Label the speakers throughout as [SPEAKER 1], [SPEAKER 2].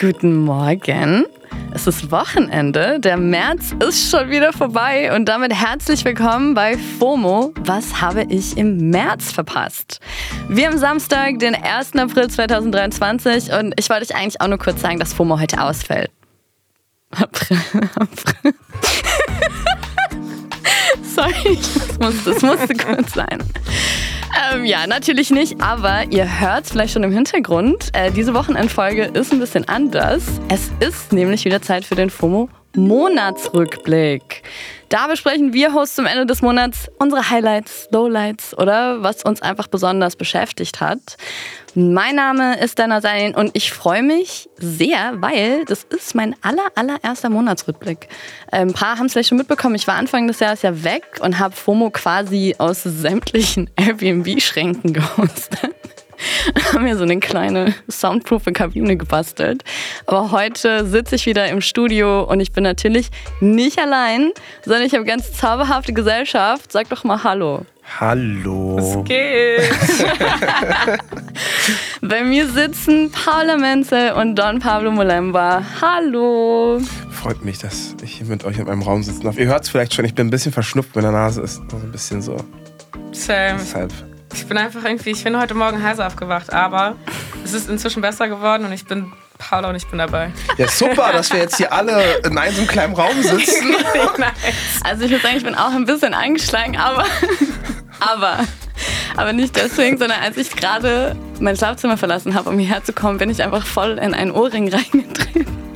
[SPEAKER 1] Guten Morgen. Es ist Wochenende, der März ist schon wieder vorbei und damit herzlich willkommen bei FOMO. Was habe ich im März verpasst? Wir haben Samstag, den 1. April 2023 und ich wollte euch eigentlich auch nur kurz sagen, dass FOMO heute ausfällt. April, April. Sorry, das musste, das musste kurz sein. Ähm, ja, natürlich nicht, aber ihr hört vielleicht schon im Hintergrund. Äh, diese Wochenendfolge ist ein bisschen anders. Es ist nämlich wieder Zeit für den FOMO Monatsrückblick. Da besprechen wir Hosts zum Ende des Monats unsere Highlights, Lowlights oder was uns einfach besonders beschäftigt hat. Mein Name ist Dana Sein und ich freue mich sehr, weil das ist mein aller, allererster Monatsrückblick. Ein paar haben es vielleicht schon mitbekommen. Ich war Anfang des Jahres ja weg und habe FOMO quasi aus sämtlichen Airbnb-Schränken gehostet. haben mir so eine kleine soundproofe Kabine gebastelt. Aber heute sitze ich wieder im Studio und ich bin natürlich nicht allein, sondern ich habe ganz zauberhafte Gesellschaft. Sag doch mal Hallo.
[SPEAKER 2] Hallo.
[SPEAKER 1] Was geht? Bei mir sitzen Paula Menzel und Don Pablo Molemba. Hallo.
[SPEAKER 2] Freut mich, dass ich hier mit euch in meinem Raum sitzen darf. Ihr hört es vielleicht schon, ich bin ein bisschen verschnupft, meine Nase ist noch ein bisschen so.
[SPEAKER 3] Same.
[SPEAKER 2] Deshalb.
[SPEAKER 3] Ich bin einfach irgendwie, ich bin heute Morgen heiß aufgewacht, aber es ist inzwischen besser geworden und ich bin Paula und ich bin dabei.
[SPEAKER 2] Ja, super, dass wir jetzt hier alle in einem kleinen Raum sitzen.
[SPEAKER 1] Also ich würde sagen, ich bin auch ein bisschen angeschlagen, aber, aber, aber nicht deswegen, sondern als ich gerade mein Schlafzimmer verlassen habe, um hierher zu kommen, bin ich einfach voll in einen Ohrring reingetreten.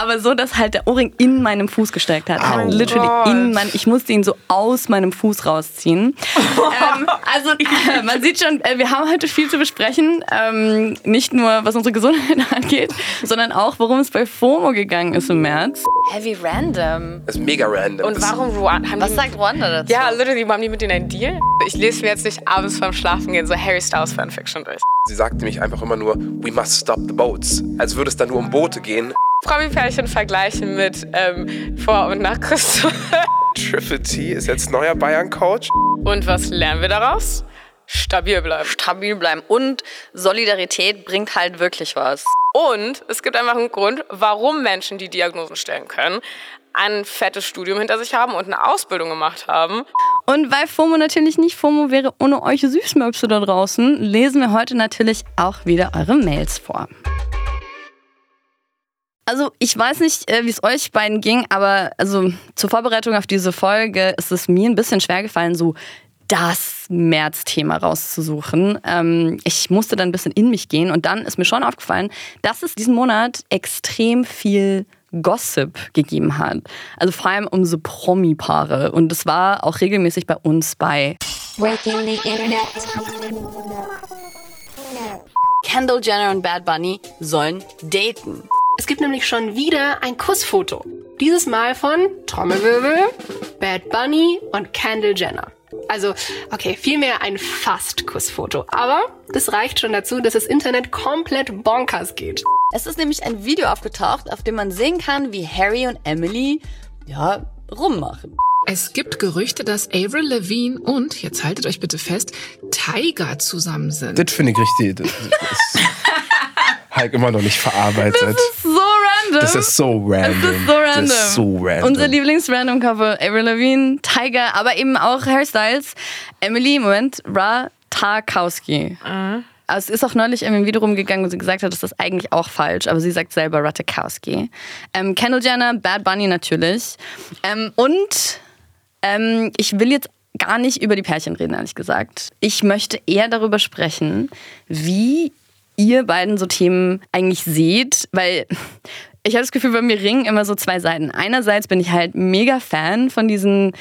[SPEAKER 1] Aber so, dass halt der Ohrring in meinem Fuß gesteckt hat. Halt
[SPEAKER 2] Au.
[SPEAKER 1] literally
[SPEAKER 3] Gott.
[SPEAKER 1] in mein, ich musste ihn so aus meinem Fuß rausziehen. ähm, also äh, man sieht schon, äh, wir haben heute viel zu besprechen. Ähm, nicht nur, was unsere Gesundheit angeht, sondern auch, worum es bei FOMO gegangen ist im März. Heavy Random.
[SPEAKER 2] Das ist mega random.
[SPEAKER 3] Und warum Ruanda? Haben
[SPEAKER 1] Was
[SPEAKER 3] die,
[SPEAKER 1] sagt Rwanda dazu?
[SPEAKER 3] Ja, literally, haben die mit denen einen Deal? Ich lese mir jetzt nicht abends vorm Schlafen gehen so Harry Styles Fanfiction durch.
[SPEAKER 2] Sie sagte nämlich einfach immer nur, we must stop the boats. Als würde es da nur um Boote gehen.
[SPEAKER 3] Promi-Pärchen vergleichen mit ähm, vor und nach Christus.
[SPEAKER 2] Triple T ist jetzt neuer Bayern-Coach.
[SPEAKER 3] Und was lernen wir daraus? Stabil bleiben.
[SPEAKER 1] stabil bleiben. Und Solidarität bringt halt wirklich was.
[SPEAKER 3] Und es gibt einfach einen Grund, warum Menschen, die Diagnosen stellen können, ein fettes Studium hinter sich haben und eine Ausbildung gemacht haben.
[SPEAKER 1] Und weil FOMO natürlich nicht FOMO wäre ohne euch Süßmöpse da draußen, lesen wir heute natürlich auch wieder eure Mails vor. Also ich weiß nicht, äh, wie es euch beiden ging, aber also zur Vorbereitung auf diese Folge ist es mir ein bisschen schwer gefallen, so das März-Thema rauszusuchen. Ähm, ich musste dann ein bisschen in mich gehen und dann ist mir schon aufgefallen, dass es diesen Monat extrem viel Gossip gegeben hat. Also vor allem um so Promi-Paare. Und das war auch regelmäßig bei uns bei
[SPEAKER 4] Breaking the internet.
[SPEAKER 1] Kendall Jenner und Bad Bunny sollen daten.
[SPEAKER 5] Es gibt nämlich schon wieder ein Kussfoto. Dieses Mal von Trommelwirbel, Bad Bunny und Kendall Jenner. Also, okay, vielmehr ein Fast-Kussfoto. Aber das reicht schon dazu, dass das Internet komplett bonkers geht.
[SPEAKER 1] Es ist nämlich ein Video aufgetaucht, auf dem man sehen kann, wie Harry und Emily, ja, rummachen.
[SPEAKER 6] Es gibt Gerüchte, dass Avril Lavigne und, jetzt haltet euch bitte fest, Tiger zusammen sind.
[SPEAKER 2] Das finde ich richtig. Das ist halt immer noch nicht verarbeitet.
[SPEAKER 1] So random.
[SPEAKER 2] Das ist so random.
[SPEAKER 1] Das ist so random.
[SPEAKER 2] Das ist so random.
[SPEAKER 1] Unser Lieblings-Random-Couple, Avril Lavigne, Tiger, aber eben auch Hairstyles. Emily, Moment, Ratakowski. Also es ist auch neulich in einem Video rumgegangen, wo sie gesagt hat, dass das eigentlich auch falsch, aber sie sagt selber Ratakowski. Ähm, Kendall Jenner, Bad Bunny natürlich. Ähm, und ähm, ich will jetzt gar nicht über die Pärchen reden, ehrlich gesagt. Ich möchte eher darüber sprechen, wie ihr beiden so Themen eigentlich seht, weil ich habe das Gefühl, bei mir ringen immer so zwei Seiten. Einerseits bin ich halt mega Fan von diesen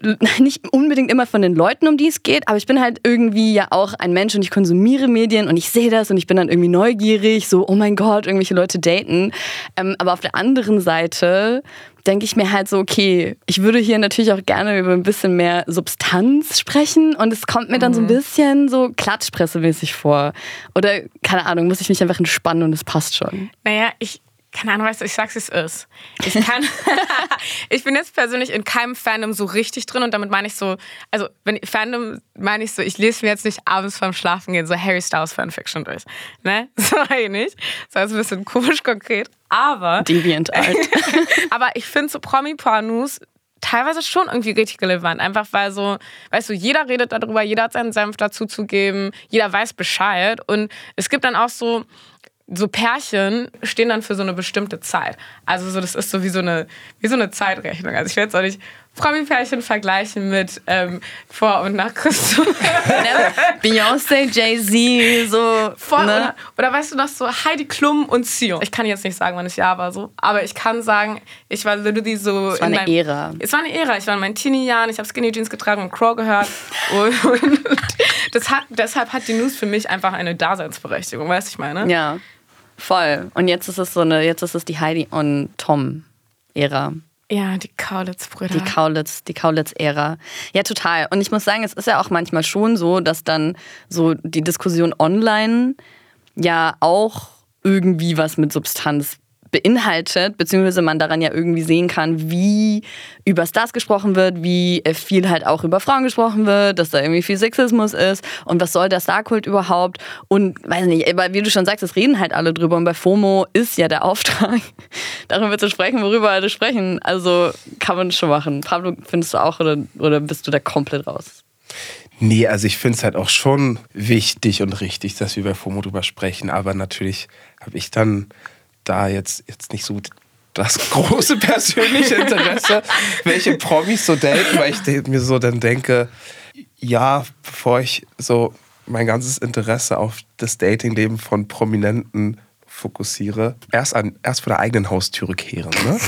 [SPEAKER 1] nicht unbedingt immer von den Leuten, um die es geht, aber ich bin halt irgendwie ja auch ein Mensch und ich konsumiere Medien und ich sehe das und ich bin dann irgendwie neugierig, so, oh mein Gott, irgendwelche Leute daten. Ähm, aber auf der anderen Seite denke ich mir halt so, okay, ich würde hier natürlich auch gerne über ein bisschen mehr Substanz sprechen und es kommt mir dann so ein bisschen so klatschpressemäßig vor. Oder, keine Ahnung, muss ich mich einfach entspannen und es passt schon.
[SPEAKER 3] Naja, ich keine Ahnung, weißt du, ich sag's, wie es ist. Ich kann, ich bin jetzt persönlich in keinem Fandom so richtig drin und damit meine ich so, also wenn Fandom meine ich so, ich lese mir jetzt nicht abends beim Schlafen gehen so Harry Styles Fanfiction durch, ne? So eigentlich nicht. Das ist ein bisschen komisch konkret, aber
[SPEAKER 1] Deviant alt.
[SPEAKER 3] aber ich finde so Promi-Pornos teilweise schon irgendwie richtig relevant. Einfach weil so, weißt du, jeder redet darüber, jeder hat seinen Senf dazu zu geben, jeder weiß Bescheid. Und es gibt dann auch so, so Pärchen stehen dann für so eine bestimmte Zeit. Also so, das ist so wie so eine, wie so eine Zeitrechnung. Also ich will jetzt auch nicht Promi-Pärchen vergleichen mit ähm, vor und nach Christus.
[SPEAKER 1] Beyoncé, Jay-Z, so.
[SPEAKER 3] Voll,
[SPEAKER 1] ne?
[SPEAKER 3] oder, oder weißt du noch so Heidi Klum und Sion. Ich kann jetzt nicht sagen, wann das Jahr war so, aber ich kann sagen, ich war literally so
[SPEAKER 1] Es war
[SPEAKER 3] in
[SPEAKER 1] eine
[SPEAKER 3] meinem,
[SPEAKER 1] Ära.
[SPEAKER 3] Es war eine Ära. Ich war in meinen Teenie-Jahren, ich habe Skinny Jeans getragen und Crow gehört. und und das hat, deshalb hat die News für mich einfach eine Daseinsberechtigung, weißt du, ich meine?
[SPEAKER 1] Ja, voll. Und jetzt ist es so eine, jetzt ist es die Heidi und Tom-Ära.
[SPEAKER 3] Ja, die Kaulitz-Brüder.
[SPEAKER 1] Die Kaulitz, die Kaulitz-Ära. Ja, total. Und ich muss sagen, es ist ja auch manchmal schon so, dass dann so die Diskussion online ja auch irgendwie was mit Substanz beinhaltet, beziehungsweise man daran ja irgendwie sehen kann, wie über Stars gesprochen wird, wie viel halt auch über Frauen gesprochen wird, dass da irgendwie viel Sexismus ist und was soll der Starkult überhaupt und weiß nicht, aber wie du schon sagst, es reden halt alle drüber und bei FOMO ist ja der Auftrag, darüber zu sprechen, worüber alle sprechen, also kann man schon machen. Pablo, findest du auch oder, oder bist du da komplett raus?
[SPEAKER 2] Nee, also ich finde es halt auch schon wichtig und richtig, dass wir bei FOMO drüber sprechen. Aber natürlich habe ich dann da jetzt, jetzt nicht so das große persönliche Interesse, welche Promis so daten, weil ich mir so dann denke, ja, bevor ich so mein ganzes Interesse auf das Datingleben von Prominenten fokussiere, erst, an, erst vor der eigenen Haustüre kehren. Ne?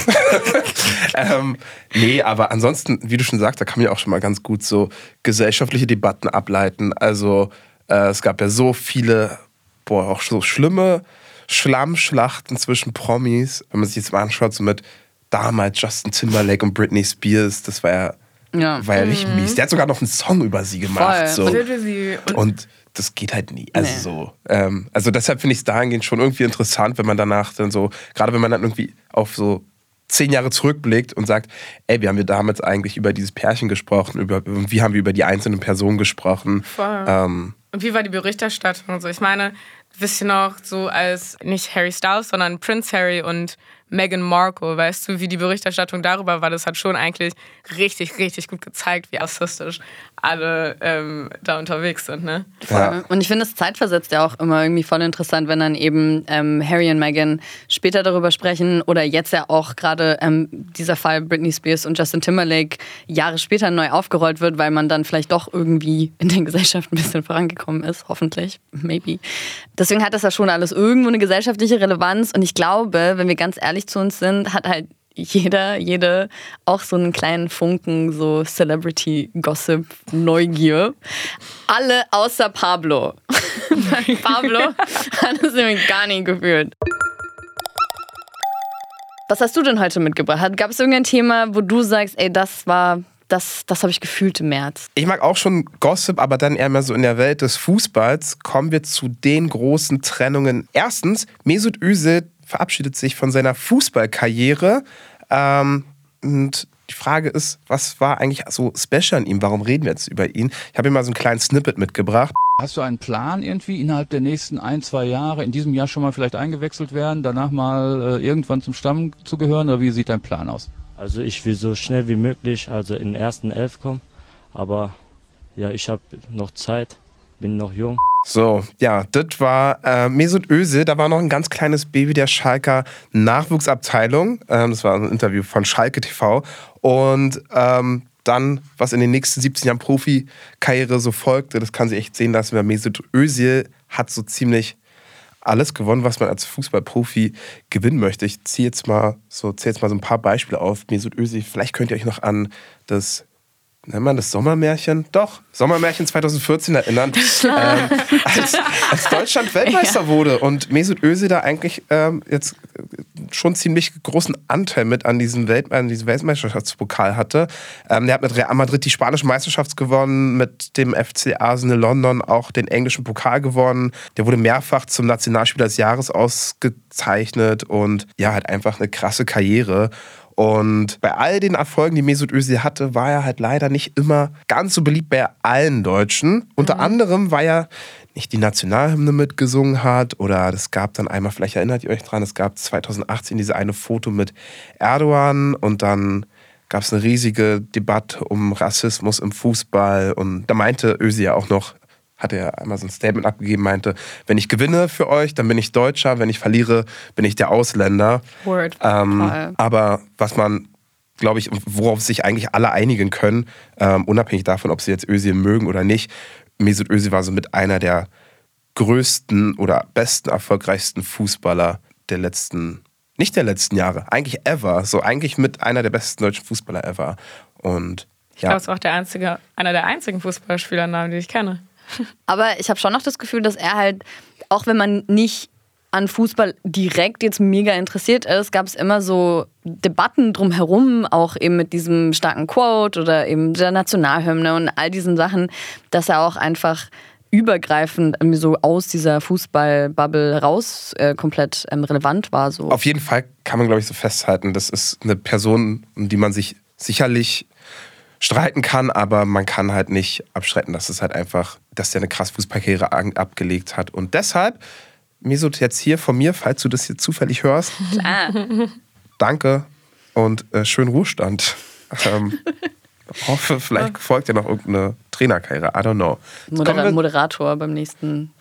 [SPEAKER 2] ähm, nee, aber ansonsten, wie du schon sagst, da kann man ja auch schon mal ganz gut so gesellschaftliche Debatten ableiten. Also äh, es gab ja so viele, boah, auch so schlimme Schlammschlachten zwischen Promis. Wenn man sich jetzt mal anschaut, so mit damals Justin Timberlake und Britney Spears, das war ja,
[SPEAKER 1] Ja.
[SPEAKER 2] war ja richtig mies. Der hat sogar noch einen Song über sie gemacht.
[SPEAKER 1] Voll.
[SPEAKER 2] So.
[SPEAKER 3] Und
[SPEAKER 2] Und das geht halt nie. Also
[SPEAKER 1] Nee.
[SPEAKER 2] so. Ähm, also deshalb finde ich es dahingehend schon irgendwie interessant, wenn man danach dann so, gerade wenn man dann irgendwie auf so zehn Jahre zurückblickt und sagt, ey, wie haben wir damals eigentlich über dieses Pärchen gesprochen, über wie haben wir über die einzelnen Personen gesprochen. Ähm,
[SPEAKER 3] Und wie war die Berichterstattung und so? Ich meine, wisst ihr noch, so als nicht Harry Styles, sondern Prince Harry und Meghan Markle, weißt du, wie die Berichterstattung darüber war? Das hat schon eigentlich richtig, richtig gut gezeigt, wie rassistisch alle ähm, da unterwegs sind, ne?
[SPEAKER 2] ja.
[SPEAKER 1] Und ich finde es zeitversetzt ja auch immer irgendwie voll interessant, wenn dann eben ähm, Harry und Meghan später darüber sprechen oder jetzt ja auch gerade ähm, dieser Fall Britney Spears und Justin Timberlake Jahre später neu aufgerollt wird, weil man dann vielleicht doch irgendwie in der Gesellschaft ein bisschen vorangekommen ist, hoffentlich, maybe. Deswegen hat das ja schon alles irgendwo eine gesellschaftliche Relevanz und ich glaube, wenn wir ganz ehrlich zu uns sind, hat halt jeder, jede auch so einen kleinen Funken, so Celebrity-Gossip, Neugier. Alle außer Pablo. Pablo hat es nämlich gar nicht gefühlt. Was hast du denn heute mitgebracht? Gab es irgendein Thema, wo du sagst, ey, das war, das, das habe ich gefühlt im März?
[SPEAKER 2] Ich mag auch schon Gossip, aber dann eher mehr so in der Welt des Fußballs kommen wir zu den großen Trennungen. Erstens, Mesut Özil verabschiedet sich von seiner Fußballkarriere. Ähm, und die Frage ist, was war eigentlich so special an ihm? Warum reden wir jetzt über ihn? Ich habe hier mal so einen kleinen Snippet mitgebracht.
[SPEAKER 7] Hast du einen Plan irgendwie innerhalb der nächsten ein, zwei Jahre, in diesem Jahr schon mal vielleicht eingewechselt werden, danach mal äh, irgendwann zum Stamm zu gehören oder wie sieht dein Plan aus?
[SPEAKER 8] Also ich will so schnell wie möglich, also in den ersten Elf kommen. Aber ja, ich habe noch Zeit, bin noch jung.
[SPEAKER 2] So, ja, das war äh, Mesut Özil. Da war noch ein ganz kleines Baby der Schalker Nachwuchsabteilung. Ähm, das war ein Interview von Schalke TV. Und ähm, dann, was in den nächsten 17 Jahren Profikarriere so folgte, das kann sich echt sehen lassen, weil Mesut Özil hat so ziemlich alles gewonnen, was man als Fußballprofi gewinnen möchte. Ich ziehe jetzt mal so, zähle jetzt mal so ein paar Beispiele auf. Mesut Özil, vielleicht könnt ihr euch noch an das nennt man das Sommermärchen? Doch, Sommermärchen 2014 erinnern, ähm, als, als Deutschland Weltmeister wurde und Mesut Özil da eigentlich ähm, jetzt schon ziemlich großen Anteil mit an diesem, Welt, an diesem Weltmeisterschaftspokal hatte. Ähm, der hat mit Real Madrid die spanische Meisterschaft gewonnen, mit dem FC Arsenal London auch den englischen Pokal gewonnen. Der wurde mehrfach zum Nationalspieler des Jahres ausgezeichnet und ja, hat einfach eine krasse Karriere. Und bei all den Erfolgen, die Mesut Özil hatte, war er halt leider nicht immer ganz so beliebt bei allen Deutschen. Unter anderem, weil er nicht die Nationalhymne mitgesungen hat oder es gab dann einmal, vielleicht erinnert ihr euch dran, es gab 2018 diese eine Foto mit Erdogan und dann gab es eine riesige Debatte um Rassismus im Fußball und da meinte Özil ja auch noch, hat er einmal so ein Statement abgegeben, meinte, wenn ich gewinne für euch, dann bin ich Deutscher, wenn ich verliere, bin ich der Ausländer.
[SPEAKER 1] Word.
[SPEAKER 2] Ähm, aber was man, glaube ich, worauf sich eigentlich alle einigen können, ähm, unabhängig davon, ob sie jetzt Özil mögen oder nicht, Mesut Özil war so mit einer der größten oder besten, erfolgreichsten Fußballer der letzten, nicht der letzten Jahre, eigentlich ever, so eigentlich mit einer der besten deutschen Fußballer ever. Und
[SPEAKER 3] Ich glaube, es war auch der einzige, einer der einzigen Fußballspielernamen, die ich kenne.
[SPEAKER 1] Aber ich habe schon noch das Gefühl, dass er halt, auch wenn man nicht an Fußball direkt jetzt mega interessiert ist, gab es immer so Debatten drumherum, auch eben mit diesem starken Quote oder eben der Nationalhymne und all diesen Sachen, dass er auch einfach übergreifend so aus dieser Fußballbubble raus äh, komplett ähm, relevant war. So.
[SPEAKER 2] auf jeden Fall kann man, glaube ich, so festhalten, das ist eine Person, um die man sich sicherlich streiten kann, aber man kann halt nicht abstreiten, dass es halt einfach, dass der eine krasse Fußballkarriere abgelegt hat. Und deshalb, Mesut, jetzt hier von mir, falls du das hier zufällig hörst,
[SPEAKER 1] Klar.
[SPEAKER 2] danke und äh, schönen Ruhestand. Ähm, hoffe, vielleicht folgt ja noch irgendeine Trainerkarriere. I don't know. Jetzt kommen
[SPEAKER 1] Modera
[SPEAKER 2] wir-
[SPEAKER 1] Moderator beim nächsten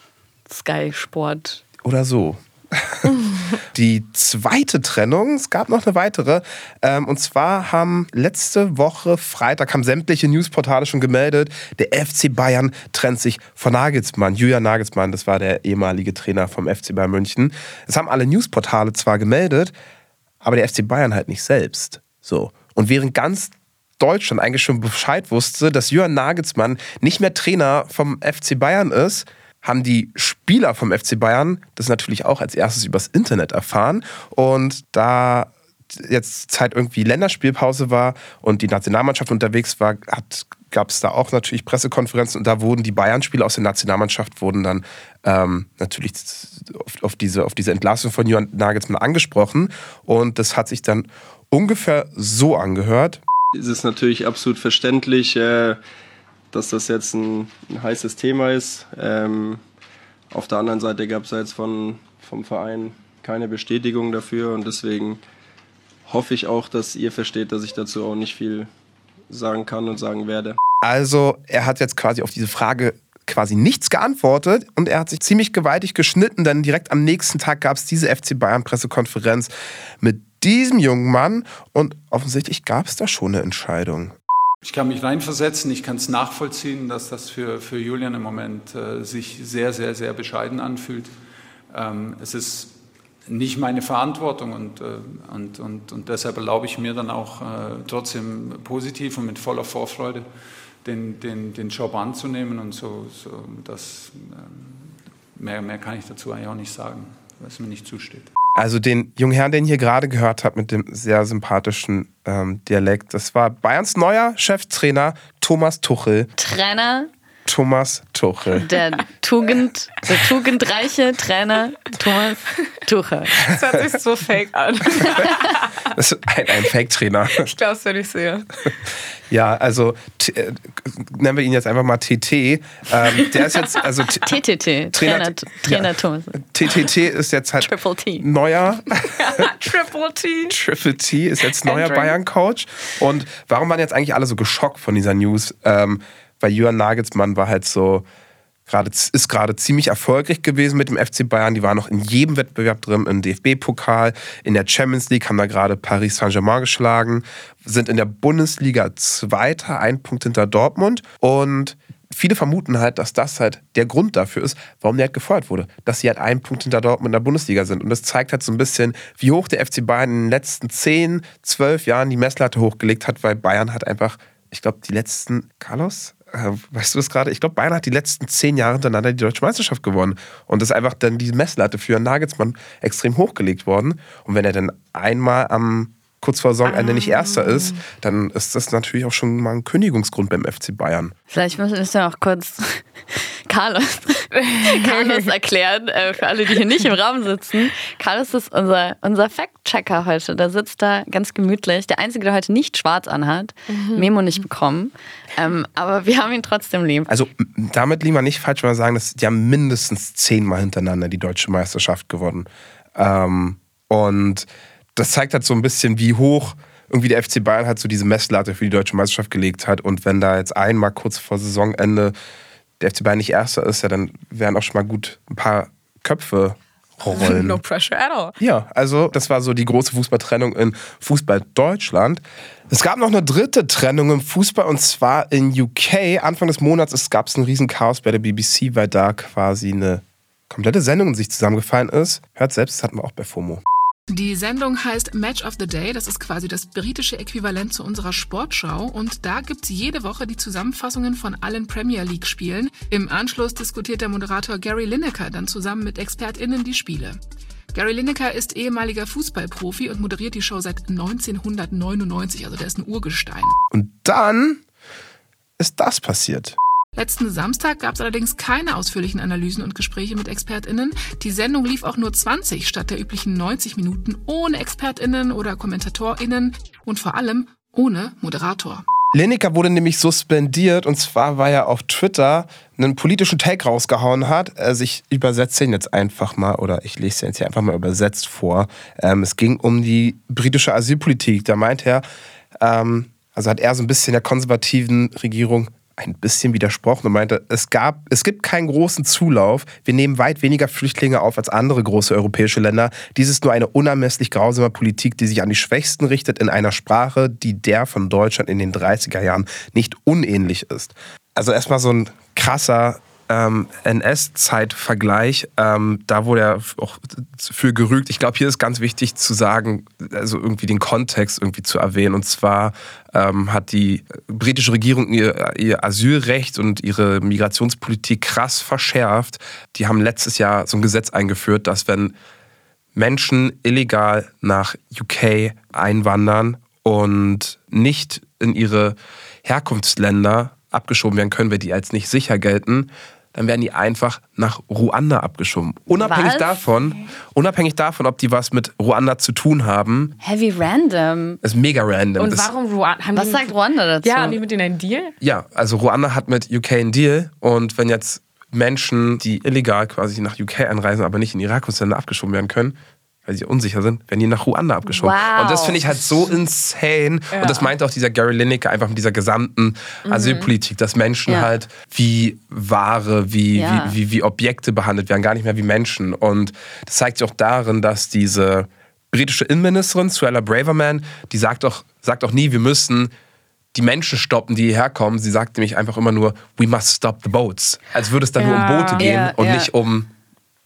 [SPEAKER 1] Sky Sport.
[SPEAKER 2] oder so. Die zweite Trennung, es gab noch eine weitere. Ähm, und zwar haben letzte Woche Freitag haben sämtliche Newsportale schon gemeldet, der FC Bayern trennt sich von Nagelsmann. Julian Nagelsmann, das war der ehemalige Trainer vom FC Bayern München. Das haben alle Newsportale zwar gemeldet, aber der FC Bayern halt nicht selbst. So. Und während ganz Deutschland eigentlich schon Bescheid wusste, dass Jürgen Nagelsmann nicht mehr Trainer vom FC Bayern ist, haben die Spieler vom FC Bayern das natürlich auch als erstes übers Internet erfahren. Und da jetzt Zeit irgendwie Länderspielpause war und die Nationalmannschaft unterwegs war, gab es da auch natürlich Pressekonferenzen und da wurden die Bayern-Spieler aus der Nationalmannschaft wurden dann ähm, natürlich auf, auf, diese, auf diese Entlassung von Jürgen Nagelsmann angesprochen und das hat sich dann ungefähr so angehört.
[SPEAKER 9] Es ist natürlich absolut verständlich, äh, dass das jetzt ein, ein heißes Thema ist. Ähm, auf der anderen Seite gab es jetzt von, vom Verein keine Bestätigung dafür und deswegen hoffe ich auch, dass ihr versteht, dass ich dazu auch nicht viel sagen kann und sagen werde.
[SPEAKER 2] Also er hat jetzt quasi auf diese Frage quasi nichts geantwortet und er hat sich ziemlich gewaltig geschnitten, denn direkt am nächsten Tag gab es diese FC Bayern Pressekonferenz mit diesem jungen Mann und offensichtlich gab es da schon eine Entscheidung.
[SPEAKER 10] Ich kann mich reinversetzen, ich kann es nachvollziehen, dass das für, für Julian im Moment äh, sich sehr, sehr, sehr bescheiden anfühlt. Ähm, es ist nicht meine Verantwortung und, äh, und, und, und deshalb erlaube ich mir dann auch äh, trotzdem positiv und mit voller Vorfreude den, den, den Job anzunehmen und so, so das, ähm, mehr, mehr kann ich dazu eigentlich auch nicht sagen, es mir nicht zusteht.
[SPEAKER 2] Also den jungen Herrn, den ihr gerade gehört habt mit dem sehr sympathischen ähm, Dialekt, das war Bayerns neuer Cheftrainer Thomas Tuchel.
[SPEAKER 1] Trainer,
[SPEAKER 2] Thomas Tuchel.
[SPEAKER 1] der Tugend, der tugendreiche Trainer Thomas Tuchel.
[SPEAKER 3] Das hört sich so fake an.
[SPEAKER 2] Das ist ein, ein Fake-Trainer.
[SPEAKER 3] Ich glaube es, wenn ich sehe.
[SPEAKER 2] Ja, also t- äh, nennen wir ihn jetzt einfach mal TT. Ähm, der ist jetzt, also
[SPEAKER 1] TTT,
[SPEAKER 2] Trainer-
[SPEAKER 1] Trainer. Thomas.
[SPEAKER 2] TTT ist jetzt halt
[SPEAKER 1] Triple T.
[SPEAKER 2] neuer
[SPEAKER 3] Triple T.
[SPEAKER 2] Triple T ist jetzt neuer. Bayern-Coach. Und warum waren jetzt eigentlich alle so geschockt von dieser News? Ähm, weil Jürgen Nagelsmann war halt so, gerade, ist gerade ziemlich erfolgreich gewesen mit dem FC Bayern. Die waren noch in jedem Wettbewerb drin, im DFB-Pokal, in der Champions League, haben da gerade Paris Saint-Germain geschlagen, sind in der Bundesliga Zweiter, ein Punkt hinter Dortmund. Und viele vermuten halt, dass das halt der Grund dafür ist, warum der halt gefeuert wurde. Dass sie halt einen Punkt hinter Dortmund in der Bundesliga sind. Und das zeigt halt so ein bisschen, wie hoch der FC Bayern in den letzten 10, 12 Jahren die Messlatte hochgelegt hat, weil Bayern hat einfach, ich glaube, die letzten, Carlos, weißt du das gerade? Ich glaube, Bayern hat die letzten zehn Jahre hintereinander die deutsche Meisterschaft gewonnen. Und das ist einfach dann die Messlatte für Nagelsmann extrem hochgelegt worden. Und wenn er dann einmal am kurz vor Saisonende nicht Erster ist, dann ist das natürlich auch schon mal ein Kündigungsgrund beim FC Bayern.
[SPEAKER 1] Vielleicht müssen wir auch kurz Carlos, Carlos erklären, äh, für alle, die hier nicht im Raum sitzen. Carlos ist unser, unser Fact-Checker heute. Der sitzt da ganz gemütlich. Der Einzige, der heute nicht schwarz anhat. Memo nicht bekommen. Ähm, aber wir haben ihn trotzdem lieb.
[SPEAKER 2] Also damit liegen wir nicht falsch, wenn wir sagen, dass die haben mindestens zehnmal hintereinander die deutsche Meisterschaft gewonnen. Ähm, und das zeigt halt so ein bisschen, wie hoch irgendwie der FC Bayern halt so diese Messlatte für die deutsche Meisterschaft gelegt hat. Und wenn da jetzt einmal kurz vor Saisonende der FC Bayern nicht Erster ist, ja, dann wären auch schon mal gut ein paar Köpfe rollen.
[SPEAKER 3] No pressure at all.
[SPEAKER 2] Ja, also das war so die große Fußballtrennung in Fußball Deutschland. Es gab noch eine dritte Trennung im Fußball und zwar in UK. Anfang des Monats gab es ein riesen Chaos bei der BBC, weil da quasi eine komplette Sendung in sich zusammengefallen ist. Hört selbst, das hatten wir auch bei FOMO.
[SPEAKER 6] Die Sendung heißt Match of the Day. Das ist quasi das britische Äquivalent zu unserer Sportschau. Und da gibt's jede Woche die Zusammenfassungen von allen Premier League-Spielen. Im Anschluss diskutiert der Moderator Gary Lineker dann zusammen mit ExpertInnen die Spiele. Gary Lineker ist ehemaliger Fußballprofi und moderiert die Show seit 1999. Also der ist ein Urgestein.
[SPEAKER 2] Und dann ist das passiert.
[SPEAKER 6] Letzten Samstag gab es allerdings keine ausführlichen Analysen und Gespräche mit ExpertInnen. Die Sendung lief auch nur 20 statt der üblichen 90 Minuten ohne ExpertInnen oder KommentatorInnen und vor allem ohne Moderator.
[SPEAKER 2] Lineker wurde nämlich suspendiert und zwar, weil er auf Twitter einen politischen Take rausgehauen hat. Also ich übersetze ihn jetzt einfach mal oder ich lese ihn jetzt hier einfach mal übersetzt vor. Ähm, es ging um die britische Asylpolitik. Da meint er, ähm, also hat er so ein bisschen der konservativen Regierung ein bisschen widersprochen und meinte, es, gab, es gibt keinen großen Zulauf. Wir nehmen weit weniger Flüchtlinge auf als andere große europäische Länder. Dies ist nur eine unermesslich grausame Politik, die sich an die Schwächsten richtet in einer Sprache, die der von Deutschland in den 30er Jahren nicht unähnlich ist. Also erstmal so ein krasser ähm, NS-Zeit-Vergleich. Ähm, da wurde er auch für gerügt. Ich glaube, hier ist ganz wichtig zu sagen, also irgendwie den Kontext irgendwie zu erwähnen. Und zwar ähm, hat die britische Regierung ihr, ihr Asylrecht und ihre Migrationspolitik krass verschärft. Die haben letztes Jahr so ein Gesetz eingeführt, dass wenn Menschen illegal nach UK einwandern und nicht in ihre Herkunftsländer abgeschoben werden können, weil die als nicht sicher gelten, dann werden die einfach nach Ruanda abgeschoben. Unabhängig
[SPEAKER 1] Was?
[SPEAKER 2] davon, unabhängig davon, ob die was mit Ruanda zu tun haben,
[SPEAKER 1] Heavy random.
[SPEAKER 2] ist mega random.
[SPEAKER 3] Und
[SPEAKER 2] ist,
[SPEAKER 3] warum Ruanda?
[SPEAKER 1] Was
[SPEAKER 3] die,
[SPEAKER 1] sagt Ruanda dazu?
[SPEAKER 3] Ja, haben die mit denen einen Deal?
[SPEAKER 2] Ja, also Ruanda hat mit UK einen Deal und wenn jetzt Menschen, die illegal quasi nach UK einreisen, aber nicht in ihre Herkunftsländer abgeschoben werden können, weil sie unsicher sind, werden die nach Ruanda abgeschoben.
[SPEAKER 1] Wow.
[SPEAKER 2] Und das finde ich halt so insane. Und das meinte auch dieser Gary Lineker einfach mit dieser gesamten Asylpolitik, dass Menschen
[SPEAKER 1] Ja.
[SPEAKER 2] halt wie Ware, wie,
[SPEAKER 1] Ja.
[SPEAKER 2] wie, wie, wie Objekte behandelt werden, gar nicht mehr wie Menschen. Und das zeigt sich auch darin, dass diese britische Innenministerin, Suella Braverman, die sagt auch, sagt auch nie, wir müssen die Menschen stoppen, die hierher kommen. Sie sagt nämlich einfach immer nur, we must stop the boats. Als würde es dann nur um
[SPEAKER 3] Ja.
[SPEAKER 2] Boote gehen
[SPEAKER 1] Ja,
[SPEAKER 2] und
[SPEAKER 1] ja.
[SPEAKER 2] nicht um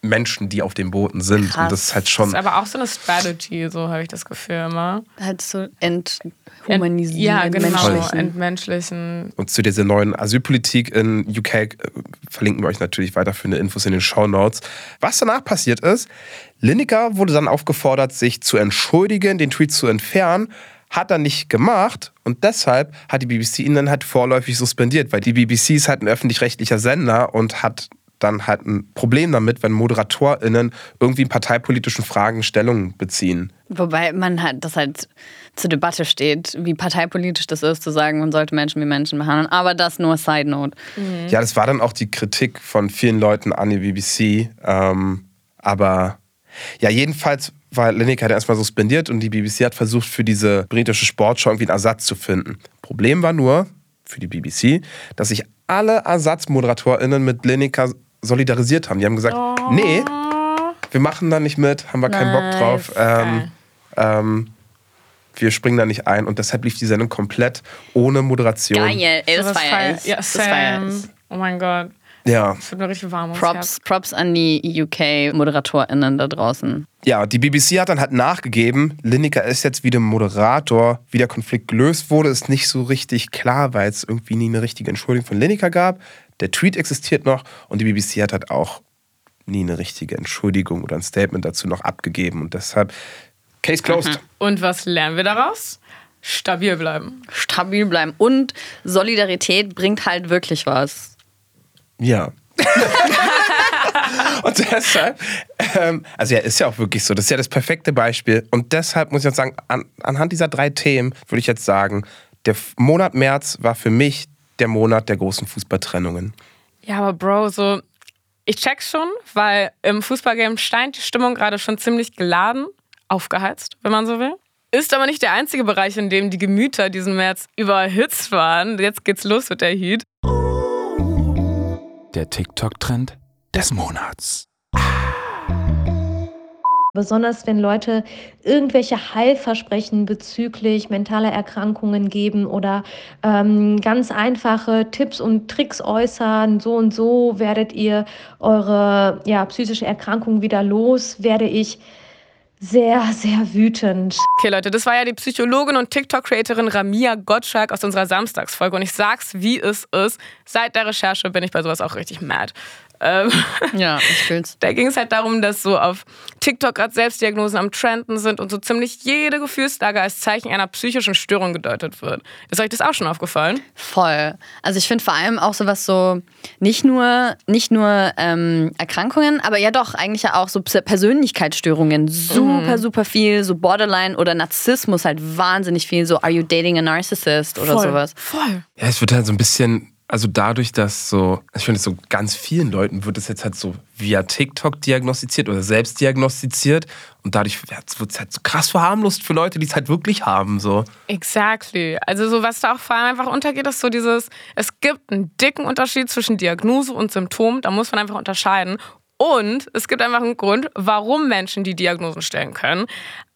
[SPEAKER 2] Menschen, die auf den Booten sind.
[SPEAKER 1] Krass.
[SPEAKER 2] Und das ist halt
[SPEAKER 3] Das
[SPEAKER 2] schon.
[SPEAKER 3] ist aber auch so eine Strategy, so habe ich das Gefühl immer.
[SPEAKER 1] Halt so enthumanisieren.
[SPEAKER 3] Ja, genau.
[SPEAKER 1] entmenschlichen.
[SPEAKER 3] Entmenschlichen.
[SPEAKER 2] Und zu dieser neuen Asylpolitik in UK äh, verlinken wir euch natürlich weiterführende Infos in den Show Notes. Was danach passiert ist, Lineker wurde dann aufgefordert, sich zu entschuldigen, den Tweet zu entfernen. Hat er nicht gemacht und deshalb hat die BBC ihn dann halt vorläufig suspendiert, weil die BBC ist halt ein öffentlich-rechtlicher Sender und hat dann halt ein Problem damit, wenn ModeratorInnen irgendwie in parteipolitischen Fragen Stellung beziehen.
[SPEAKER 1] Wobei man halt, das halt zur Debatte steht, wie parteipolitisch das ist, zu sagen, man sollte Menschen wie Menschen behandeln. Aber das nur Side Note.
[SPEAKER 2] Ja, das war dann auch die Kritik von vielen Leuten an die BBC. Ähm, aber ja, jedenfalls war Lineker dann erstmal suspendiert und die BBC hat versucht, für diese britische Sportschau irgendwie einen Ersatz zu finden. Problem war nur für die BBC, dass sich alle ErsatzmoderatorInnen mit Lineker solidarisiert haben. Die haben gesagt, nee, wir machen da nicht mit, haben wir keinen Bock drauf. Ähm, ähm, wir springen da nicht ein und deshalb lief die Sendung komplett ohne Moderation.
[SPEAKER 1] Geil, ey, das
[SPEAKER 3] Sowas
[SPEAKER 1] feier ich.
[SPEAKER 3] Ja,
[SPEAKER 1] das feier.
[SPEAKER 3] Oh mein Gott.
[SPEAKER 2] Ja.
[SPEAKER 3] Das wird mir richtig warm
[SPEAKER 1] Props. Props an die UK-ModeratorInnen da draußen.
[SPEAKER 2] Ja, die BBC hat dann halt nachgegeben, Lineker ist jetzt wieder Moderator. Wie der Konflikt gelöst wurde, ist nicht so richtig klar, weil es irgendwie nie eine richtige Entschuldigung von Lineker gab. Der Tweet existiert noch und die BBC hat halt auch nie eine richtige Entschuldigung oder ein Statement dazu noch abgegeben. Und deshalb, Case closed.
[SPEAKER 3] Und was lernen wir daraus? Stabil bleiben.
[SPEAKER 1] Stabil bleiben. Und Solidarität bringt halt wirklich was.
[SPEAKER 2] Ja. und deshalb, ähm, also ja, ist ja auch wirklich so, das ist ja das perfekte Beispiel. Und deshalb muss ich jetzt sagen, an, anhand dieser drei Themen würde ich jetzt sagen, der Monat März war für mich der Monat der großen Fußballtrennungen.
[SPEAKER 3] Ja, aber Bro, so, ich check's schon, weil im Fußballgame steint die Stimmung gerade schon ziemlich geladen, aufgeheizt, wenn man so will. Ist aber nicht der einzige Bereich, in dem die Gemüter diesen März überhitzt waren. Jetzt geht's los mit der Heat.
[SPEAKER 11] Der TikTok-Trend des Monats.
[SPEAKER 12] Besonders wenn Leute irgendwelche Heilversprechen bezüglich mentaler Erkrankungen geben oder ähm, ganz einfache Tipps und Tricks äußern, so und so werdet ihr eure ja, psychische Erkrankung wieder los, werde ich sehr, sehr wütend.
[SPEAKER 3] Okay, Leute, das war ja die Psychologin und TikTok-Creatorin Ramia Gottschalk aus unserer Samstagsfolge. Und ich sag's, wie es ist. Seit der Recherche bin ich bei sowas auch richtig mad. Ähm,
[SPEAKER 1] Ja, ich fühl's.
[SPEAKER 3] Da ging es halt darum, dass so auf TikTok gerade Selbstdiagnosen am Trenden sind und so ziemlich jede Gefühlslage als Zeichen einer psychischen Störung gedeutet wird. Ist euch das auch schon aufgefallen?
[SPEAKER 1] Voll. Also ich finde vor allem auch sowas so, nicht nur, nicht nur ähm, Erkrankungen, aber ja doch, eigentlich ja auch so Persönlichkeitsstörungen. Super, super viel. So Borderline oder Narzissmus halt wahnsinnig viel. So, are you dating a narcissist oder
[SPEAKER 3] Voll.
[SPEAKER 1] sowas.
[SPEAKER 3] Voll.
[SPEAKER 2] Ja, es wird halt so ein bisschen, also dadurch, dass so, ich finde, so ganz vielen Leuten wird es jetzt halt so via TikTok diagnostiziert oder selbst diagnostiziert und dadurch wird es halt so krass verharmlost für Leute, die es halt wirklich haben, so.
[SPEAKER 3] Exactly. Also so was da auch vor allem einfach untergeht, ist so dieses, es gibt einen dicken Unterschied zwischen Diagnose und Symptom, da muss man einfach unterscheiden. Und es gibt einfach einen Grund, warum Menschen, die Diagnosen stellen können,